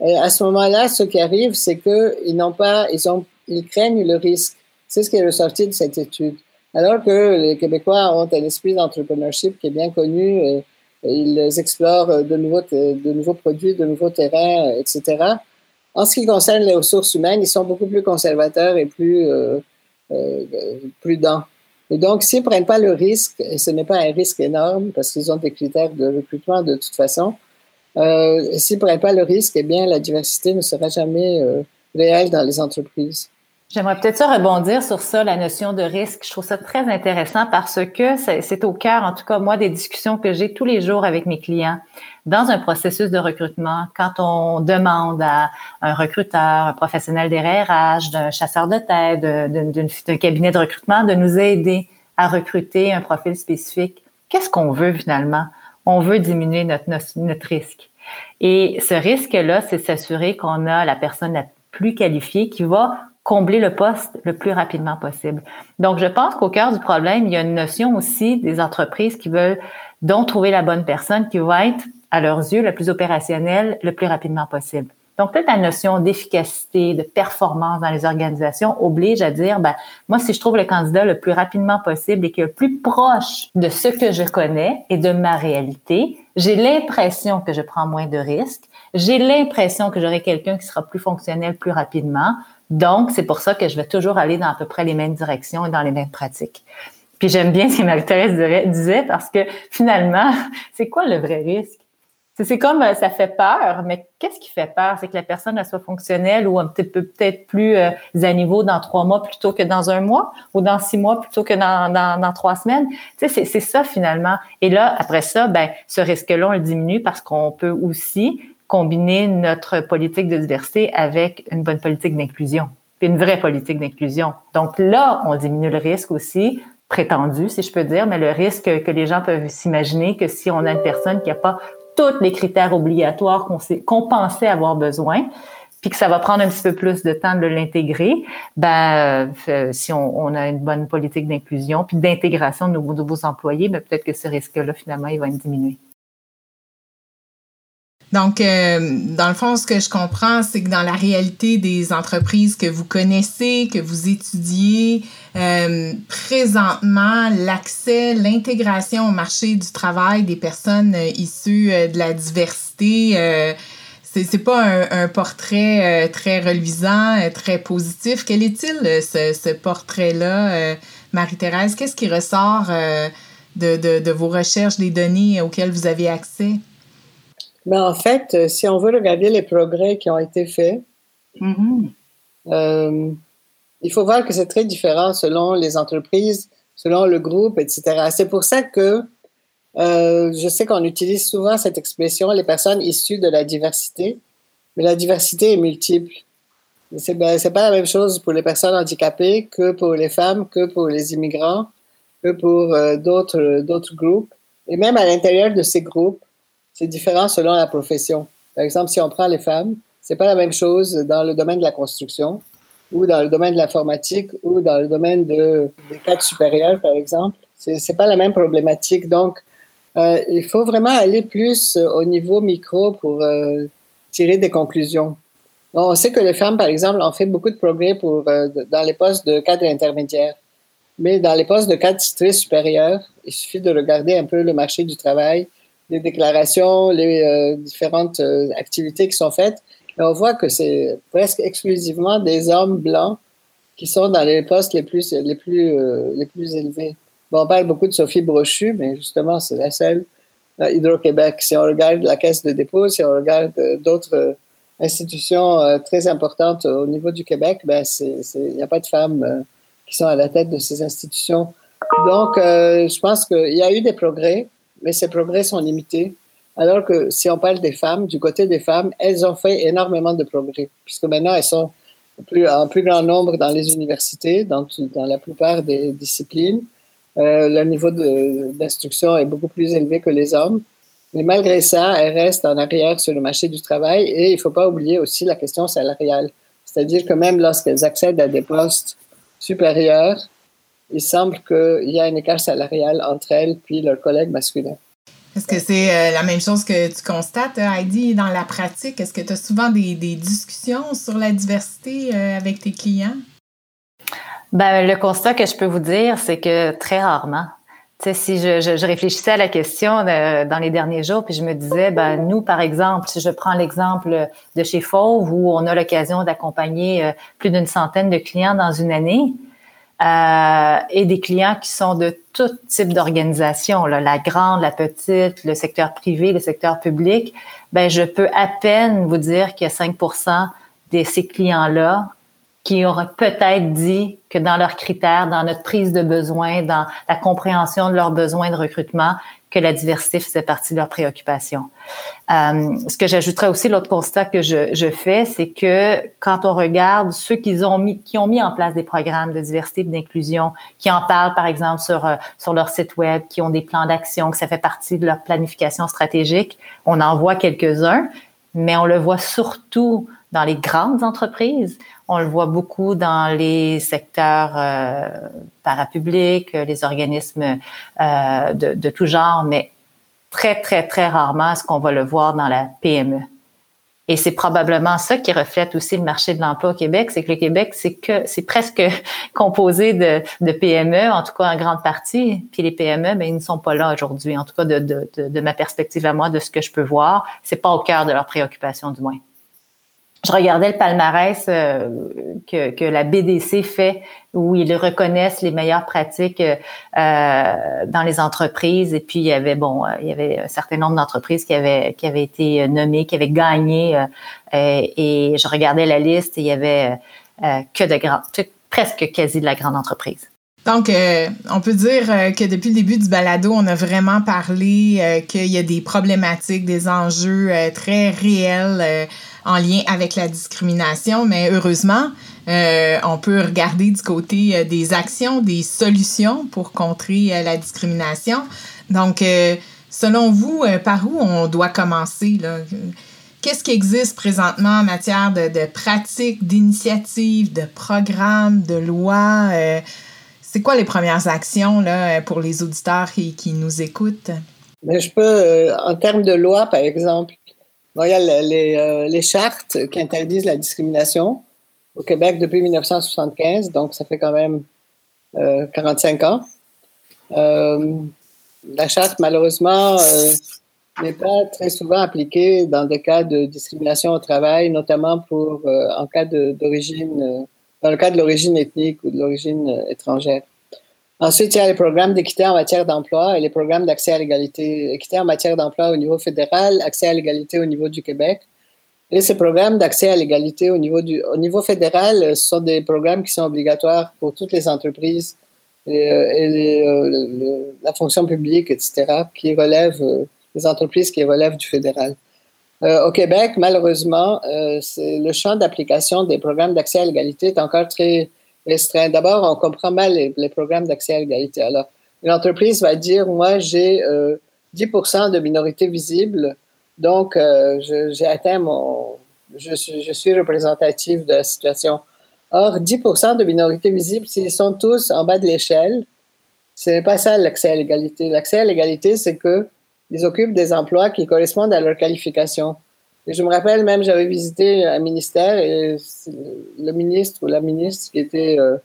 Et à ce moment-là, ce qui arrive, c'est qu'ils n'ont pas, ils ont, ils craignent le risque. C'est ce qui est ressorti de cette étude. Alors que les Québécois ont un esprit d'entrepreneurship qui est bien connu, ils explorent de nouveaux, de nouveaux produits, de nouveaux terrains, etc. En ce qui concerne les ressources humaines, ils sont beaucoup plus conservateurs et plus euh, euh, prudents. Et donc, s'ils ne prennent pas le risque, et ce n'est pas un risque énorme parce qu'ils ont des critères de recrutement de toute façon, euh, s'ils ne prennent pas le risque, eh bien, la diversité ne sera jamais euh, réelle dans les entreprises. J'aimerais peut-être rebondir sur ça, la notion de risque. Je trouve ça très intéressant parce que c'est au cœur, en tout cas, moi, des discussions que j'ai tous les jours avec mes clients. Dans un processus de recrutement, quand on demande à un recruteur, un professionnel des RH, d'un chasseur de tête, d'un cabinet de recrutement de nous aider à recruter un profil spécifique, qu'est-ce qu'on veut finalement? On veut diminuer notre, notre risque. Et ce risque-là, c'est s'assurer qu'on a la personne la plus qualifiée qui va combler le poste le plus rapidement possible. Donc, je pense qu'au cœur du problème, il y a une notion aussi des entreprises qui veulent donc trouver la bonne personne qui va être, à leurs yeux, la plus opérationnelle le plus rapidement possible. Donc, peut-être la notion d'efficacité, de performance dans les organisations oblige à dire, ben, moi, si je trouve le candidat le plus rapidement possible et qui est le plus proche de ce que je connais et de ma réalité, j'ai l'impression que je prends moins de risques. J'ai l'impression que j'aurai quelqu'un qui sera plus fonctionnel plus rapidement. Donc, c'est pour ça que je vais toujours aller dans à peu près les mêmes directions et dans les mêmes pratiques. Puis j'aime bien ce que Marie-Thérèse disait parce que finalement, c'est quoi le vrai risque? C'est comme euh, ça fait peur, mais qu'est-ce qui fait peur? C'est que la personne soit fonctionnelle ou un petit peu peut-être plus euh, à niveau dans trois mois plutôt que dans un mois ou dans six mois plutôt que dans, trois semaines. Tu c'est ça finalement. Et là, après ça, ben, ce risque-là, on le diminue parce qu'on peut aussi combiner notre politique de diversité avec une bonne politique d'inclusion, une vraie politique d'inclusion. Donc là, on diminue le risque aussi, prétendu, si je peux dire, mais le risque que les gens peuvent s'imaginer que si on a une personne qui n'a pas tous les critères obligatoires qu'on pensait avoir besoin, puis que ça va prendre un petit peu plus de temps de l'intégrer, ben euh, si on, on, a une bonne politique d'inclusion puis d'intégration de nouveaux, employés, ben, peut-être que ce risque-là finalement il va diminuer. Donc, euh, dans le fond, ce que je comprends, c'est que dans la réalité des entreprises que vous connaissez, que vous étudiez, euh, présentement, l'accès, l'intégration au marché du travail des personnes euh, issues de la diversité, c'est pas un, portrait très reluisant, très positif. Quel est-il, ce, ce portrait-là, Marie-Thérèse? Qu'est-ce qui ressort de, de, de vos recherches, des données auxquelles vous avez accès? Mais en fait, euh, si on veut regarder les progrès qui ont été faits, mm-hmm. euh, il faut voir que c'est très différent selon les entreprises, selon le groupe, etc. C'est pour ça que euh, je sais qu'on utilise souvent cette expression, les personnes issues de la diversité, mais la diversité est multiple. C'est ben, pas la même chose pour les personnes handicapées que pour les femmes, que pour les immigrants, que pour euh, d'autres d'autres groupes. Et même à l'intérieur de ces groupes, c'est différent selon la profession. Par exemple, si on prend les femmes, c'est pas la même chose dans le domaine de la construction ou dans le domaine de l'informatique ou dans le domaine de, des cadres supérieurs, par exemple. C'est pas la même problématique. Donc, euh, il faut vraiment aller plus au niveau micro pour euh, tirer des conclusions. on sait que les femmes, par exemple, ont fait beaucoup de progrès pour, euh, dans les postes de cadre intermédiaire. Mais dans les postes de cadre très supérieur, il suffit de regarder un peu le marché du travail, les déclarations, les différentes activités qui sont faites. Et on voit que c'est presque exclusivement des hommes blancs qui sont dans les postes les plus, les plus, les plus élevés. Bon, on parle beaucoup de Sophie Brochu, mais justement, c'est la seule. Hydro-Québec, si on regarde la Caisse de dépôt, si on regarde euh, d'autres euh, institutions euh, très importantes au niveau du Québec, ben il n'y a pas de femmes qui sont à la tête de ces institutions. Donc, je pense qu'il y a eu des progrès, mais ces progrès sont limités. Alors que si on parle des femmes, du côté des femmes, elles ont fait énormément de progrès, puisque maintenant elles sont plus, en plus grand nombre dans les universités, dans, la plupart des disciplines. Euh, le niveau d'instruction est beaucoup plus élevé que les hommes. Mais malgré ça, elles restent en arrière sur le marché du travail et il ne faut pas oublier aussi la question salariale. C'est-à-dire que même lorsqu'elles accèdent à des postes supérieurs, il semble qu'il y a un écart salarial entre elles puis leurs collègues masculins. Est-ce que c'est euh, la même chose que tu constates, Heidi, dans la pratique? Est-ce que tu as souvent des, des, discussions sur la diversité euh, avec tes clients? Ben, le constat que je peux vous dire, c'est que très rarement. Tu sais, si je, je, réfléchissais à la question dans les derniers jours, puis je me disais, ben nous, par exemple, si je prends l'exemple de chez Fauve, où on a l'occasion d'accompagner euh, plus d'une centaine de clients dans une année, euh, et des clients qui sont de tout type d'organisation, la grande, la petite, le secteur privé, le secteur public, ben je peux à peine vous dire qu'il y a 5 de ces clients-là qui auraient peut-être dit que dans leurs critères, dans notre prise de besoin, dans la compréhension de leurs besoins de recrutement, que la diversité faisait partie de leurs préoccupations. Euh, ce que j'ajouterais aussi, l'autre constat que je, je fais, c'est que quand on regarde ceux qui ont mis, qui ont mis en place des programmes de diversité et d'inclusion, qui en parlent par exemple sur euh, sur leur site web, qui ont des plans d'action, que ça fait partie de leur planification stratégique, on en voit quelques-uns, mais on le voit surtout dans les grandes entreprises. On le voit beaucoup dans les secteurs euh, parapublics, les organismes euh, de, tout genre, mais très, très, très rarement est-ce qu'on va le voir dans la PME. Et c'est probablement ça qui reflète aussi le marché de l'emploi au Québec, c'est que le Québec, c'est que c'est presque composé de, PME, en tout cas en grande partie. Puis les PME, ben, ils ne sont pas là aujourd'hui, en tout cas de, ma perspective à moi, de ce que je peux voir. C'est pas au cœur de leurs préoccupations, du moins je regardais le palmarès euh, que, que, la BDC fait, où ils reconnaissent les meilleures pratiques euh, dans les entreprises. Et puis il y avait bon, euh, il y avait un certain nombre d'entreprises qui avaient qui avaient été nommées, qui avaient gagné. et je regardais la liste et il y avait que de grands, presque quasi de la grande entreprise. Donc, on peut dire que depuis le début du balado, on a vraiment parlé qu'il y a des problématiques, des enjeux très réels en lien avec la discrimination, mais heureusement, euh, on peut regarder du côté euh, des actions, des solutions pour contrer euh, la discrimination. Donc, selon vous, par où on doit commencer? Qu'est-ce qui existe présentement en matière de, de pratiques, d'initiatives, de programmes, de lois? C'est quoi les premières actions là, pour les auditeurs qui, nous écoutent? Mais je peux, en termes de loi, par exemple, il y a les, euh, les, chartes qui interdisent la discrimination au Québec depuis 1975, donc ça fait quand même 45 euh, ans. Euh, la charte, malheureusement, n'est pas très souvent appliquée dans des cas de discrimination au travail, notamment pour, en cas d'origine, dans le cas de l'origine ethnique ou de l'origine étrangère. Ensuite, il y a les programmes d'équité en matière d'emploi et les programmes d'accès à l'égalité, équité en matière d'emploi au niveau fédéral, accès à l'égalité au niveau du Québec. Et ces programmes d'accès à l'égalité au niveau du, au niveau fédéral sont des programmes qui sont obligatoires pour toutes les entreprises et, euh, euh, la fonction publique, etc., qui relèvent, euh, les entreprises qui relèvent du fédéral. Au Québec, malheureusement, le champ d'application des programmes d'accès à l'égalité est encore très restreint. D'abord, on comprend mal les, programmes d'accès à l'égalité. Alors, une entreprise va dire, moi, j'ai 10% de minorités visibles, donc j'ai atteint mon... Je suis, je suis représentative de la situation. Or, 10% de minorités visibles, s'ils sont tous en bas de l'échelle, ce n'est pas ça l'accès à l'égalité. L'accès à l'égalité, c'est qu'ils occupent des emplois qui correspondent à leur qualification. Et je me rappelle même, j'avais visité un ministère et le ministre ou la ministre qui était, euh,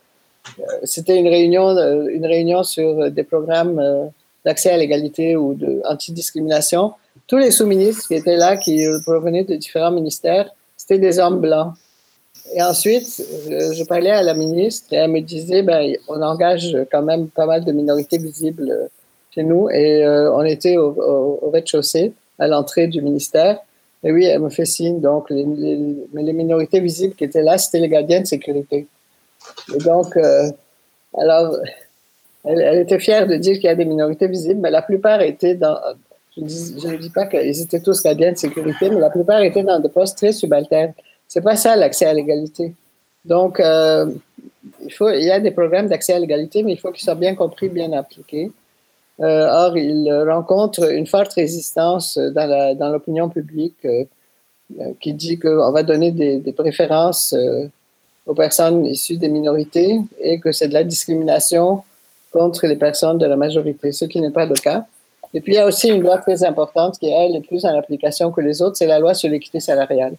euh, c'était une réunion, euh, une réunion sur des programmes d'accès à l'égalité ou d'antidiscrimination. Tous les sous-ministres qui étaient là, qui provenaient de différents ministères, c'était des hommes blancs. Et ensuite, je, parlais à la ministre et elle me disait, ben, on engage quand même pas mal de minorités visibles chez nous et euh, on était au, rez-de-chaussée, à l'entrée du ministère. Et oui, elle me fait signe. Donc, les, les, minorités visibles qui étaient là, c'était les gardiens de sécurité. Et donc, euh, alors, elle, était fière de dire qu'il y a des minorités visibles, mais la plupart étaient dans. Je ne dis, pas qu'ils étaient tous gardiens de sécurité, mais la plupart étaient dans des postes très subalternes. C'est pas ça l'accès à l'égalité. Donc, euh, il, il y a des programmes d'accès à l'égalité, mais il faut qu'ils soient bien compris, bien appliqués. Euh, or, ils rencontrent une forte résistance dans l'opinion publique euh, qui dit qu'on va donner des, des préférences aux personnes issues des minorités et que c'est de la discrimination contre les personnes de la majorité, ce qui n'est pas le cas. Et puis, il y a aussi une loi très importante qui, elle, est plus en application que les autres, c'est la loi sur l'équité salariale.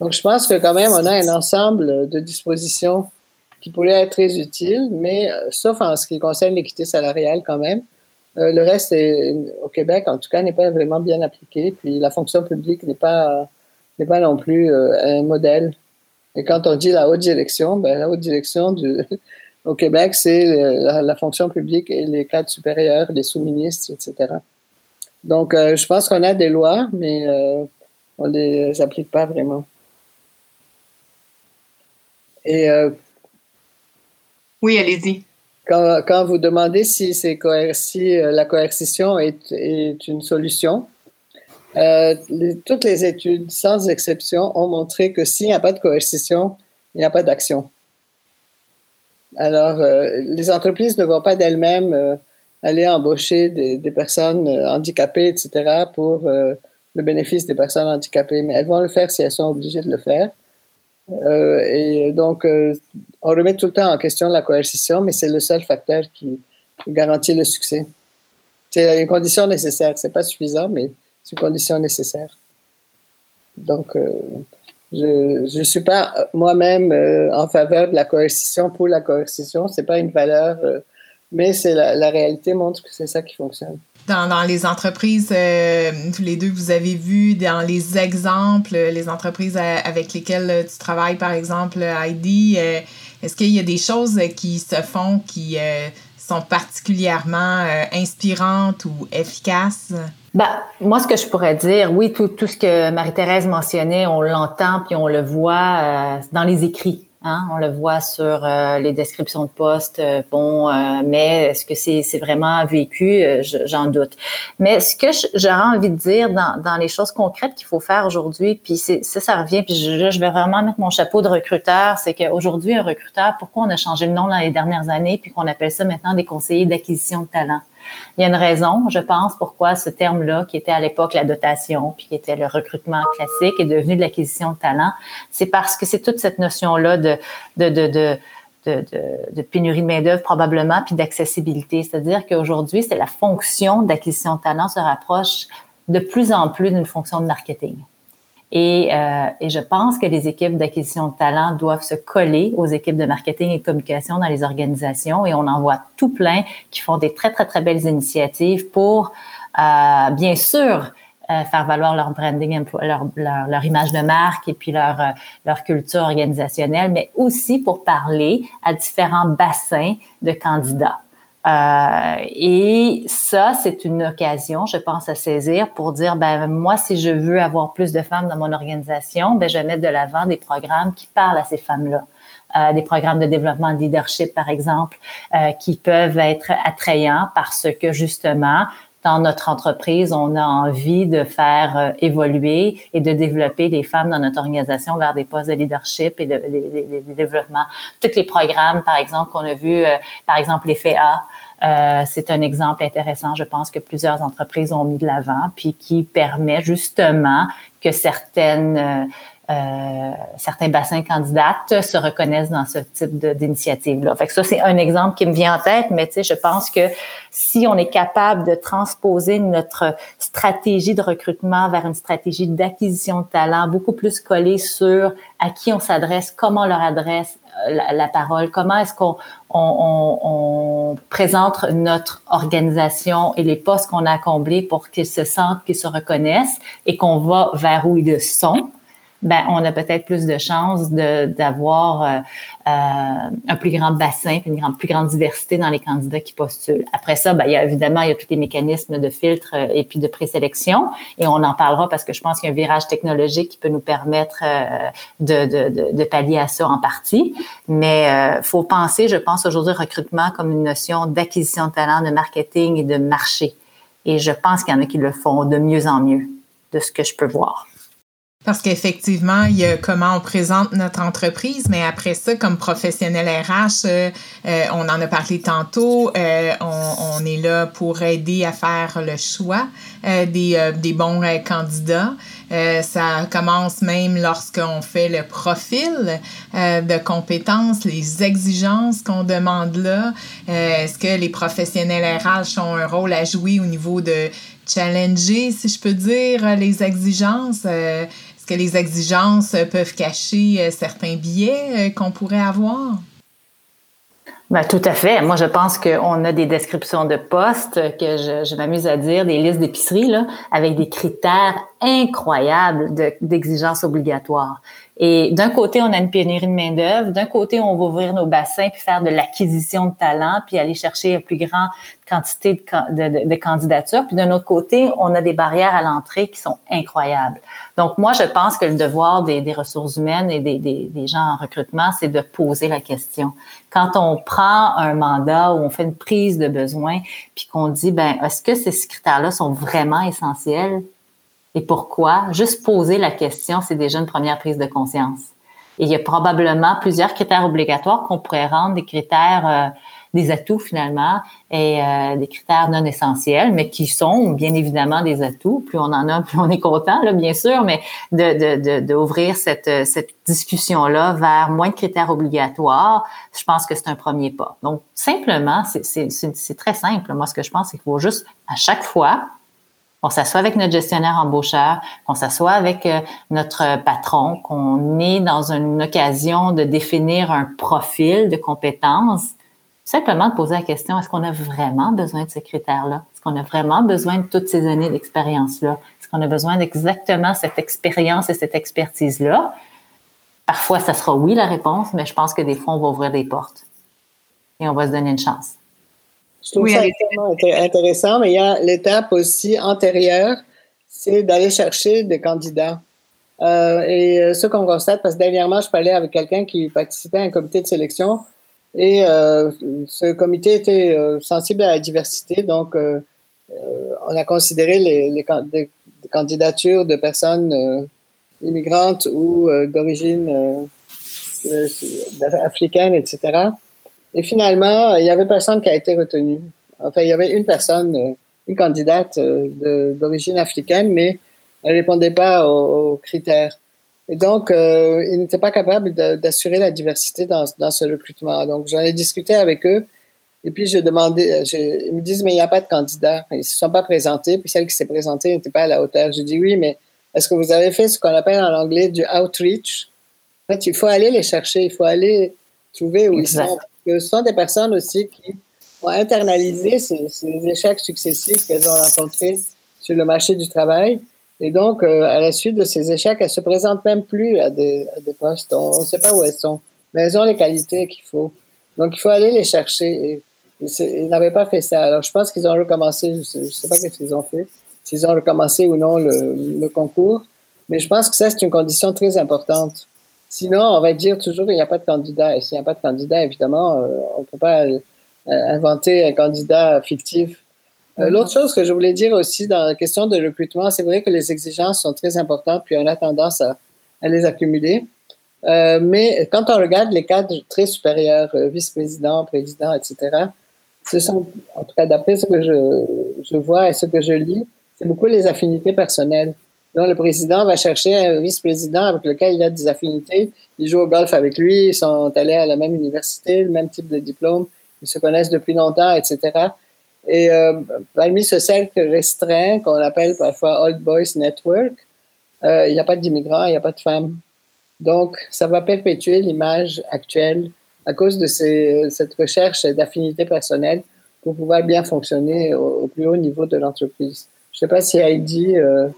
Donc, je pense que quand même, on a un ensemble de dispositions qui pourraient être très utiles, mais euh, sauf en ce qui concerne l'équité salariale quand même. Euh, le reste, au Québec, en tout cas, n'est pas vraiment bien appliqué. Puis la fonction publique n'est pas, n'est pas non plus euh, un modèle. Et quand on dit la haute direction, ben, la haute direction au Québec, c'est la, fonction publique et les cadres supérieurs, les sous-ministres, etc. Donc, je pense qu'on a des lois, mais on ne les applique pas vraiment. Et, euh, oui, allez-y. Quand, vous demandez si, euh, la coercition est, une solution, euh, toutes les études, sans exception, ont montré que s'il n'y a pas de coercition, il n'y a pas d'action. Alors, les entreprises ne vont pas d'elles-mêmes aller embaucher des, personnes handicapées, etc., pour le bénéfice des personnes handicapées, mais elles vont le faire si elles sont obligées de le faire. Euh, et donc, euh, on remet tout le temps en question la coercition, mais c'est le seul facteur qui garantit le succès. C'est une condition nécessaire. C'est pas suffisant, mais c'est une condition nécessaire. Donc, euh, je ne suis pas moi-même en faveur de la coercition pour la coercition. C'est pas une valeur, mais c'est la, la réalité montre que c'est ça qui fonctionne dans, les entreprises, euh, tous les deux, vous avez vu dans les exemples, les entreprises euh, avec lesquelles tu travailles, par exemple, Heidi, euh, est-ce qu'il y a des choses qui se font qui sont particulièrement inspirantes ou efficaces? Ben, moi, ce que je pourrais dire, oui, tout, tout ce que Marie-Thérèse mentionnait, on l'entend puis on le voit dans les écrits. Hein, on le voit sur euh, les descriptions de postes. Euh, bon, euh, mais est-ce que c'est, c'est vraiment vécu? j'en doute. Mais ce que j'aurais envie de dire dans, dans les choses concrètes qu'il faut faire aujourd'hui, puis c'est, ça, ça revient, puis je, je vais vraiment mettre mon chapeau de recruteur, c'est qu'aujourd'hui, un recruteur, pourquoi on a changé le nom dans les dernières années, puis qu'on appelle ça maintenant des conseillers d'acquisition de talent? Il y a une raison, je pense, pourquoi ce terme-là, qui était à l'époque la dotation, puis qui était le recrutement classique, est devenu de l'acquisition de talent. C'est parce que c'est toute cette notion-là de, pénurie de main-d'œuvre probablement, puis d'accessibilité. C'est-à-dire qu'aujourd'hui, c'est la fonction d'acquisition de talent se rapproche de plus en plus d'une fonction de marketing. Et, euh, et, je pense que les équipes d'acquisition de talent doivent se coller aux équipes de marketing et de communication dans les organisations. Et on en voit tout plein qui font des très, très, très belles initiatives pour, euh, bien sûr, euh, faire valoir leur branding, leur, leur, leur, image de marque et puis leur, euh, leur culture organisationnelle, mais aussi pour parler à différents bassins de candidats. Euh, et ça, c'est une occasion, je pense, à saisir pour dire, ben moi, si je veux avoir plus de femmes dans mon organisation, ben je vais mettre de l'avant des programmes qui parlent à ces femmes-là. Euh, des programmes de développement de leadership, par exemple, euh, qui peuvent être attrayants parce que justement, dans notre entreprise, on a envie de faire euh, évoluer et de développer les femmes dans notre organisation vers des postes de leadership et de, développement. Tous les programmes, par exemple, qu'on a vu, euh, par exemple, les FEA, euh, c'est un exemple intéressant, je pense, que plusieurs entreprises ont mis de l'avant, puis qui permet justement que certaines euh, certains bassins candidates se reconnaissent dans ce type d'initiative-là. Fait que ça, c'est un exemple qui me vient en tête, mais tu sais, je pense que si on est capable de transposer notre stratégie de recrutement vers une stratégie d'acquisition de talent beaucoup plus collée sur à qui on s'adresse, comment on leur adresse euh, la, parole, comment est-ce qu'on on, on, présente notre organisation et les postes qu'on a comblés pour qu'ils se sentent, qu'ils se reconnaissent et qu'on va vers où ils sont ben, on a peut-être plus de chances d'avoir euh, euh, un plus grand bassin, une grande, plus grande diversité dans les candidats qui postulent. Après ça, ben, il y a évidemment il y a tous les mécanismes de filtre euh, et puis de présélection, et on en parlera parce que je pense qu'il y a un virage technologique qui peut nous permettre de, de, de, pallier à ça en partie. Mais euh, faut penser, je pense aujourd'hui recrutement comme une notion d'acquisition de talent, de marketing et de marché. Et je pense qu'il y en a qui le font de mieux en mieux, de ce que je peux voir. Parce qu'effectivement, il y a comment on présente notre entreprise, mais après ça, comme professionnel RH, euh, euh, on en a parlé tantôt, euh, on, est là pour aider à faire le choix des, des bons candidats. ça commence même lorsqu'on fait le profil de compétences, les exigences qu'on demande là. Est-ce que les professionnels RH ont un rôle à jouer au niveau de challenger, si je peux dire, les exigences? Que les exigences peuvent cacher euh, certains biais euh, qu'on pourrait avoir? Ben, tout à fait. Moi, je pense qu'on a des descriptions de postes que je, je m'amuse à dire, des listes d'épicerie, avec des critères incroyables d'exigences obligatoires. Et d'un côté, on a une pénurie de main-d'œuvre. D'un côté, on va ouvrir nos bassins puis faire de l'acquisition de talents puis aller chercher une plus grande quantité de, candidatures. Puis d'un autre côté, on a des barrières à l'entrée qui sont incroyables. Donc, moi, je pense que le devoir des, ressources humaines et des gens en recrutement, c'est de poser la question. Quand on prend un mandat ou on fait une prise de besoin puis qu'on dit, ben, est-ce que ces critères-là sont vraiment essentiels? Et pourquoi, juste poser la question, c'est déjà une première prise de conscience. Et il y a probablement plusieurs critères obligatoires qu'on pourrait rendre des critères, euh, des atouts finalement, et euh, des critères non essentiels, mais qui sont bien évidemment des atouts. Plus on en a, plus on est content, là, bien sûr, mais de d'ouvrir de, cette, cette discussion-là vers moins de critères obligatoires, je pense que c'est un premier pas. Donc, simplement, c'est très simple. Moi, ce que je pense, c'est qu'il faut juste, à chaque fois, on s'assoit avec notre gestionnaire embaucheur, qu'on s'assoit avec euh, notre patron, qu'on est dans une occasion de définir un profil de compétences, simplement de poser la question, est-ce qu'on a vraiment besoin de ces critères-là? Est-ce qu'on a vraiment besoin de toutes ces années d'expérience-là? Est-ce qu'on a besoin d'exactement cette expérience et cette expertise-là? Parfois, ça sera oui la réponse, mais je pense que des fois, on va ouvrir des portes et on va se donner une chance. Je trouve ça extrêmement intéressant, mais il y a l'étape aussi antérieure, c'est d'aller chercher des candidats. Euh, et euh, ce qu'on constate, parce que dernièrement, je parlais avec quelqu'un qui participait à un comité de sélection et euh, ce comité était euh, sensible à la diversité, donc on a considéré les, les, candidatures de personnes immigrantes ou d'origine africaine, etc. Et finalement, il y avait personne qui a été retenu. Enfin, il y avait une personne, euh, une candidate euh, d'origine africaine, mais elle répondait pas aux, critères. Et donc, euh, ils n'étaient pas capables d'assurer la diversité dans, ce recrutement. Donc, j'en ai discuté avec eux. Et puis, je demandais, ils me disent, mais il n'y a pas de candidat. Ils ne se sont pas présentés. Puis, celle qui s'est présentée n'était pas à la hauteur. Je dis, oui, mais est-ce que vous avez fait ce qu'on appelle en anglais du outreach? En fait, il faut aller les chercher. Il faut aller trouver où ils sont que ce sont des personnes aussi qui ont internalisé ces, échecs successifs qu'elles ont rencontrés sur le marché du travail. Et donc, euh, à la suite de ces échecs, elles se présentent même plus à des, postes. On ne sait pas où elles sont, mais elles ont les qualités qu'il faut. Donc, il faut aller les chercher. ils n'avaient pas fait ça. Alors, je pense qu'ils ont recommencé. Je ne sais, pas ce qu'ils ont fait, s'ils ont recommencé ou non le, le concours. Mais je pense que ça, c'est une condition très importante. Sinon, on va dire toujours qu'il n'y a pas de candidat. Et s'il n'y a pas de candidat, évidemment, euh, on ne peut pas euh, inventer un candidat fictif. L'autre chose que je voulais dire aussi dans la question de recrutement, c'est vrai que les exigences sont très importantes, puis on a tendance à, à les accumuler. Euh, mais quand on regarde les cadres très supérieurs, vice-président, président, etc., ce sont, en tout cas d'après ce que je, je, vois et ce que je lis, c'est beaucoup les affinités personnelles. Donc, le président va chercher un vice-président avec lequel il a des affinités. Ils jouent au golf avec lui, ils sont allés à la même université, le même type de diplôme, ils se connaissent depuis longtemps, etc. Et euh, parmi ce cercle restreint qu'on appelle parfois Old Boys Network, euh, il n'y a pas d'immigrants, il n'y a pas de femmes. Donc, ça va perpétuer l'image actuelle à cause de cette recherche d'affinité personnelle pour pouvoir bien fonctionner au, plus haut niveau de l'entreprise. Je ne sais pas si Heidi euh,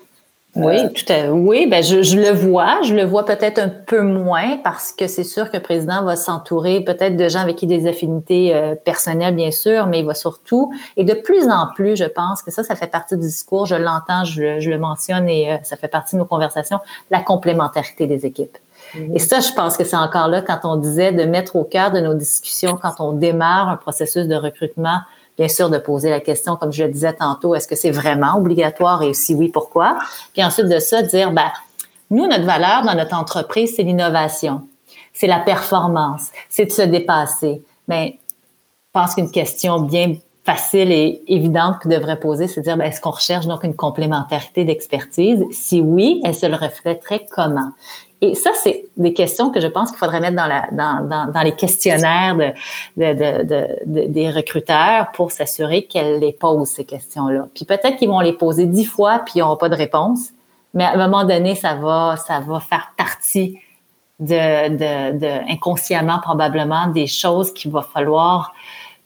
oui, euh, tout à Oui, ben je, je, le vois. Je le vois peut-être un peu moins parce que c'est sûr que le président va s'entourer peut-être de gens avec qui des affinités euh, personnelles, bien sûr, mais il va surtout, et de plus en plus, je pense que ça, ça fait partie du discours, je l'entends, je, je, le mentionne et euh, ça fait partie de nos conversations, la complémentarité des équipes. Mm-hmm. Et ça, je pense que c'est encore là quand on disait de mettre au cœur de nos discussions, quand on démarre un processus de recrutement, bien sûr, de poser la question, comme je le disais tantôt, est-ce que c'est vraiment obligatoire et si oui, pourquoi? Puis ensuite de ça, dire, ben, nous, notre valeur dans notre entreprise, c'est l'innovation, c'est la performance, c'est de se dépasser. Mais je pense qu'une question bien facile et évidente que devrait poser, c'est de dire, ben, est-ce qu'on recherche donc une complémentarité d'expertise? Si oui, elle se le reflèterait comment? Et ça, c'est des questions que je pense qu'il faudrait mettre dans, la, dans, dans, dans les questionnaires de, de, de, des recruteurs pour s'assurer qu'elles les posent, ces questions-là. Puis peut-être qu'ils vont les poser dix fois puis ils n'auront pas de réponse, mais à un moment donné, ça va, ça va faire partie de, de, inconsciemment probablement des choses qu'il va falloir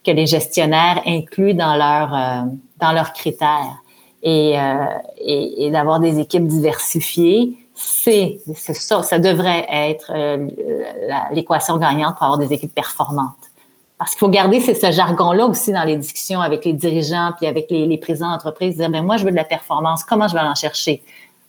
que les gestionnaires incluent dans leur euh, dans leurs critères et, euh, et, et d'avoir des équipes diversifiées c'est ça, ça devrait être euh, l'équation gagnante pour avoir des équipes performantes. Parce qu'il faut garder ce jargon-là aussi dans les discussions avec les dirigeants puis avec les, les présidents d'entreprise, dire ben moi je veux de la performance, comment je vais en chercher?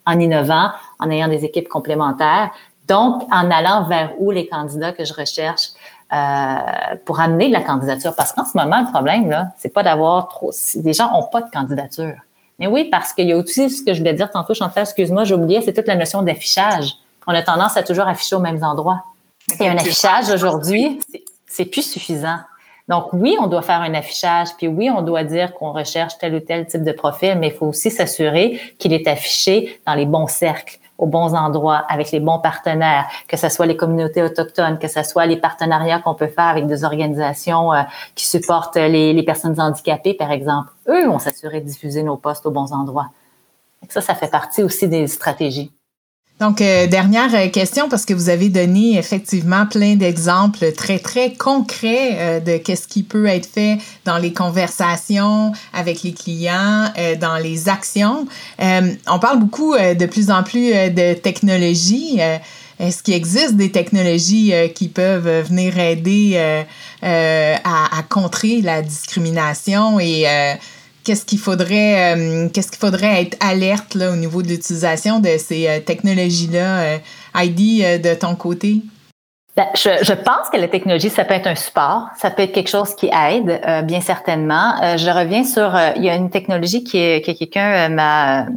En innovant, en ayant des équipes complémentaires, donc en allant vers où les candidats que je recherche euh, pour amener de la candidature? Parce qu'en ce moment le problème là, c'est pas d'avoir trop, les gens ont pas de candidature. Mais oui, parce qu'il y a aussi ce que je voulais dire tantôt, Chantal, excuse-moi, j'ai oublié, c'est toute la notion d'affichage. On a tendance à toujours afficher aux mêmes endroits. Et un affichage aujourd'hui, c'est plus suffisant. Donc oui, on doit faire un affichage, puis oui, on doit dire qu'on recherche tel ou tel type de profil, mais il faut aussi s'assurer qu'il est affiché dans les bons cercles aux bons endroits, avec les bons partenaires, que ce soit les communautés autochtones, que ce soit les partenariats qu'on peut faire avec des organisations euh, qui supportent les, les, personnes handicapées, par exemple. Eux vont s'assurer de diffuser nos postes aux bons endroits. ça, ça fait partie aussi des stratégies. Donc, euh, dernière euh, question, parce que vous avez donné effectivement plein d'exemples très, très concrets euh, de qu'est-ce qui peut être fait dans les conversations avec les clients, dans les actions. on parle beaucoup de plus en plus de technologie. Est-ce qu'il existe des technologies qui peuvent venir aider à, à, contrer la discrimination et qu'est-ce qu'il faudrait, euh, qu'est-ce qu'il faudrait être alerte là, au niveau de l'utilisation de ces euh, technologies-là? Euh, Heidi, de ton côté? Ben, je, je, pense que la technologie, ça peut être un support, ça peut être quelque chose qui aide, bien certainement. je reviens sur, il y a une technologie qui, que quelqu'un m'a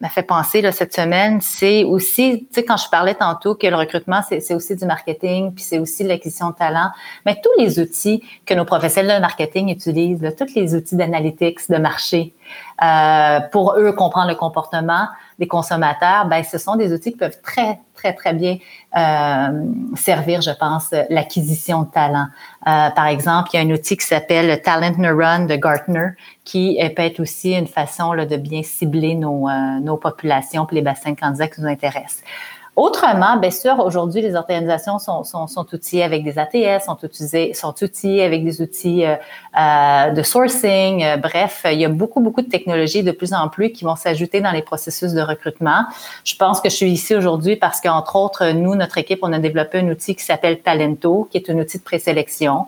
m'a fait penser là, cette semaine, c'est aussi, tu sais, quand je parlais tantôt que le recrutement, c'est aussi du marketing, puis c'est aussi l'acquisition de talent, mais tous les outils que nos professionnels de marketing utilisent, là, tous les outils d'analytics, de marché, euh, pour eux comprendre le comportement des consommateurs, ben ce sont des outils qui peuvent très très très bien euh, servir, je pense, l'acquisition de talent. Euh, par exemple, il y a un outil qui s'appelle Talent Neuron de Gartner, qui peut être aussi une façon de bien cibler nos, populations et les bassins de candidats qui nous intéressent. Autrement, bien sûr, aujourd'hui, les organisations sont, sont, outillées avec des ATS, sont utilisées, sont outillées avec des outils euh, euh de sourcing. Euh, bref, il y a beaucoup, beaucoup de technologies de plus en plus qui vont s'ajouter dans les processus de recrutement. Je pense que je suis ici aujourd'hui parce qu'entre autres, nous, notre équipe, on a développé un outil qui s'appelle Talento, qui est un outil de présélection.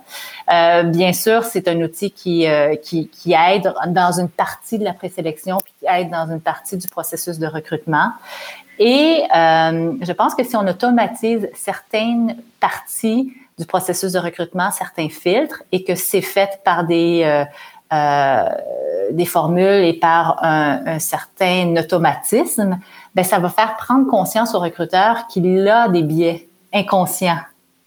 Bien sûr, c'est un outil qui, qui, qui aide dans une partie de la présélection, puis qui aide dans une partie du processus de recrutement. Et euh, je pense que si on automatise certaines parties du processus de recrutement, certains filtres, et que c'est fait par des, euh, euh, des formules et par un, certain automatisme, ben ça va faire prendre conscience au recruteur qu'il a des biais inconscients,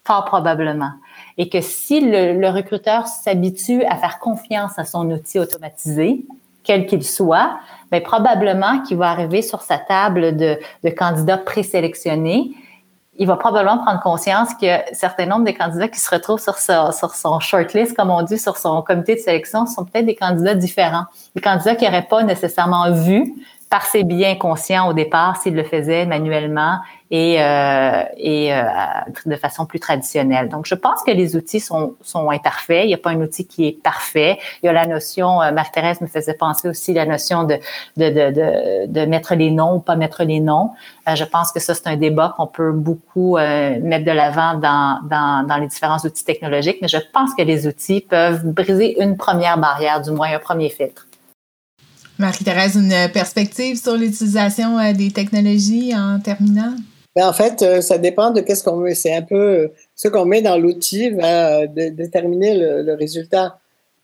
fort probablement. Et que si le recruteur s'habitue à faire confiance à son outil automatisé, quel qu'il soit, ben probablement qu'il va arriver sur sa table de, de candidats présélectionnés il va probablement prendre conscience que certain nombre des candidats qui se retrouvent sur, sur son shortlist, comme on dit, sur son comité de sélection, sont peut-être des candidats différents. Des candidats qui n'auraient pas nécessairement vu par ses biens conscients au départ s'il le faisait manuellement et, euh, et euh, de façon plus traditionnelle. Donc, je pense que les outils sont, sont imparfaits. Il n'y a pas un outil qui est parfait. Il y a la notion, euh, Marie-Thérèse me faisait penser aussi la notion de, de, de, de, mettre les noms ou pas mettre les noms. Euh, je pense que ça, c'est un débat qu'on peut beaucoup euh, mettre de l'avant dans, dans, dans les différents outils technologiques, mais je pense que les outils peuvent briser une première barrière, du moins un premier filtre. Marie-Thérèse, une perspective sur l'utilisation euh, des technologies en terminant? Ben, en fait, euh, ça dépend de qu'est-ce qu'on met. C'est un peu euh, ce qu'on met dans l'outil va déterminer le, résultat.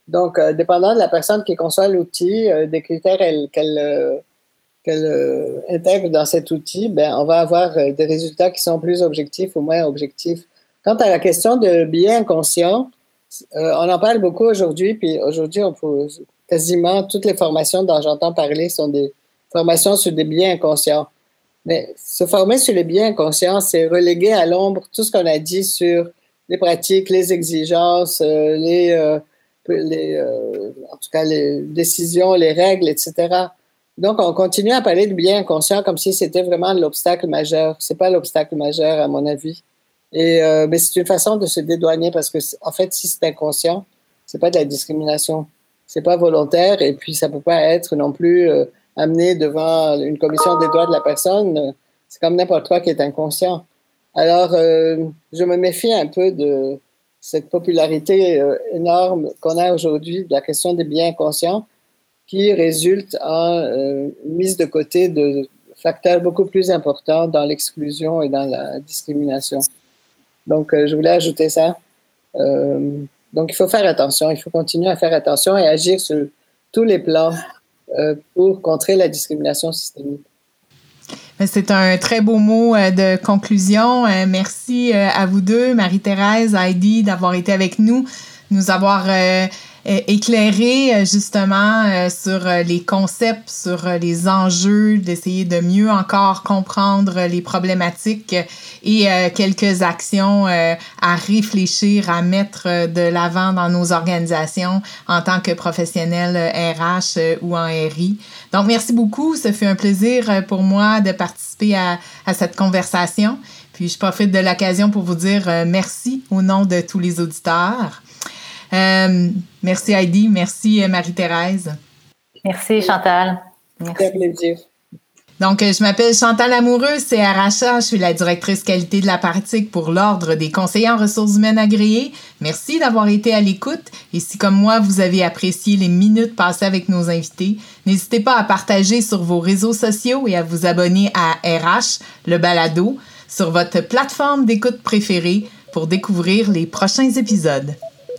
Donc, dépendant de la personne qui conçoit l'outil, des critères qu'elle intègre dans cet outil, ben, on va avoir des résultats qui sont plus objectifs ou moins objectifs. Quant à la question de biais inconscient, on en parle beaucoup aujourd'hui, puis aujourd'hui, on peut quasiment toutes les formations dont j'entends parler sont des formations sur des biens inconscients. Mais se former sur les biens inconscients, c'est reléguer à l'ombre tout ce qu'on a dit sur les pratiques, les exigences, euh, les, euh, euh, en tout cas les décisions, les règles, etc. Donc, on continue à parler de biens inconscients comme si c'était vraiment l'obstacle majeur. C'est pas l'obstacle majeur, à mon avis. Et mais c'est une façon de se dédouaner parce que, en fait, si c'est inconscient, c'est pas de la discrimination c'est pas volontaire et puis ça peut pas être non plus euh, amené devant une commission des droits de la personne. C'est comme n'importe quoi qui est inconscient. Alors, euh, je me méfie un peu de cette popularité euh, énorme qu'on a aujourd'hui de la question des biens inconscients qui résulte en mise de côté de facteurs beaucoup plus importants dans l'exclusion et dans la discrimination. Donc, je voulais ajouter ça. Donc, il faut faire attention, il faut continuer à faire attention et agir sur tous les plans euh, pour contrer la discrimination systémique. C'est un très beau mot euh, de conclusion. Euh, merci à vous deux, Marie-Thérèse, Heidi, d'avoir été avec nous, nous avoir éclairer euh, justement euh, sur les concepts, sur les enjeux, d'essayer de mieux encore comprendre les problématiques et quelques actions à réfléchir, à mettre de l'avant dans nos organisations en tant que professionnels RH ou en RI. Donc, merci beaucoup. Ce fut un plaisir pour moi de participer à, à cette conversation. Puis, je profite de l'occasion pour vous dire merci au nom de tous les auditeurs. Euh, merci Heidi, merci euh, Marie-Thérèse. Merci Chantal. Merci. Donc, euh, je m'appelle Chantal Amoureux, c'est RHA. Je suis la directrice qualité de la pratique pour l'Ordre des conseillers en ressources humaines agréés. Merci d'avoir été à l'écoute. Et si, comme moi, vous avez apprécié les minutes passées avec nos invités, n'hésitez pas à partager sur vos réseaux sociaux et à vous abonner à RH, le balado, sur votre plateforme d'écoute préférée pour découvrir les prochains épisodes.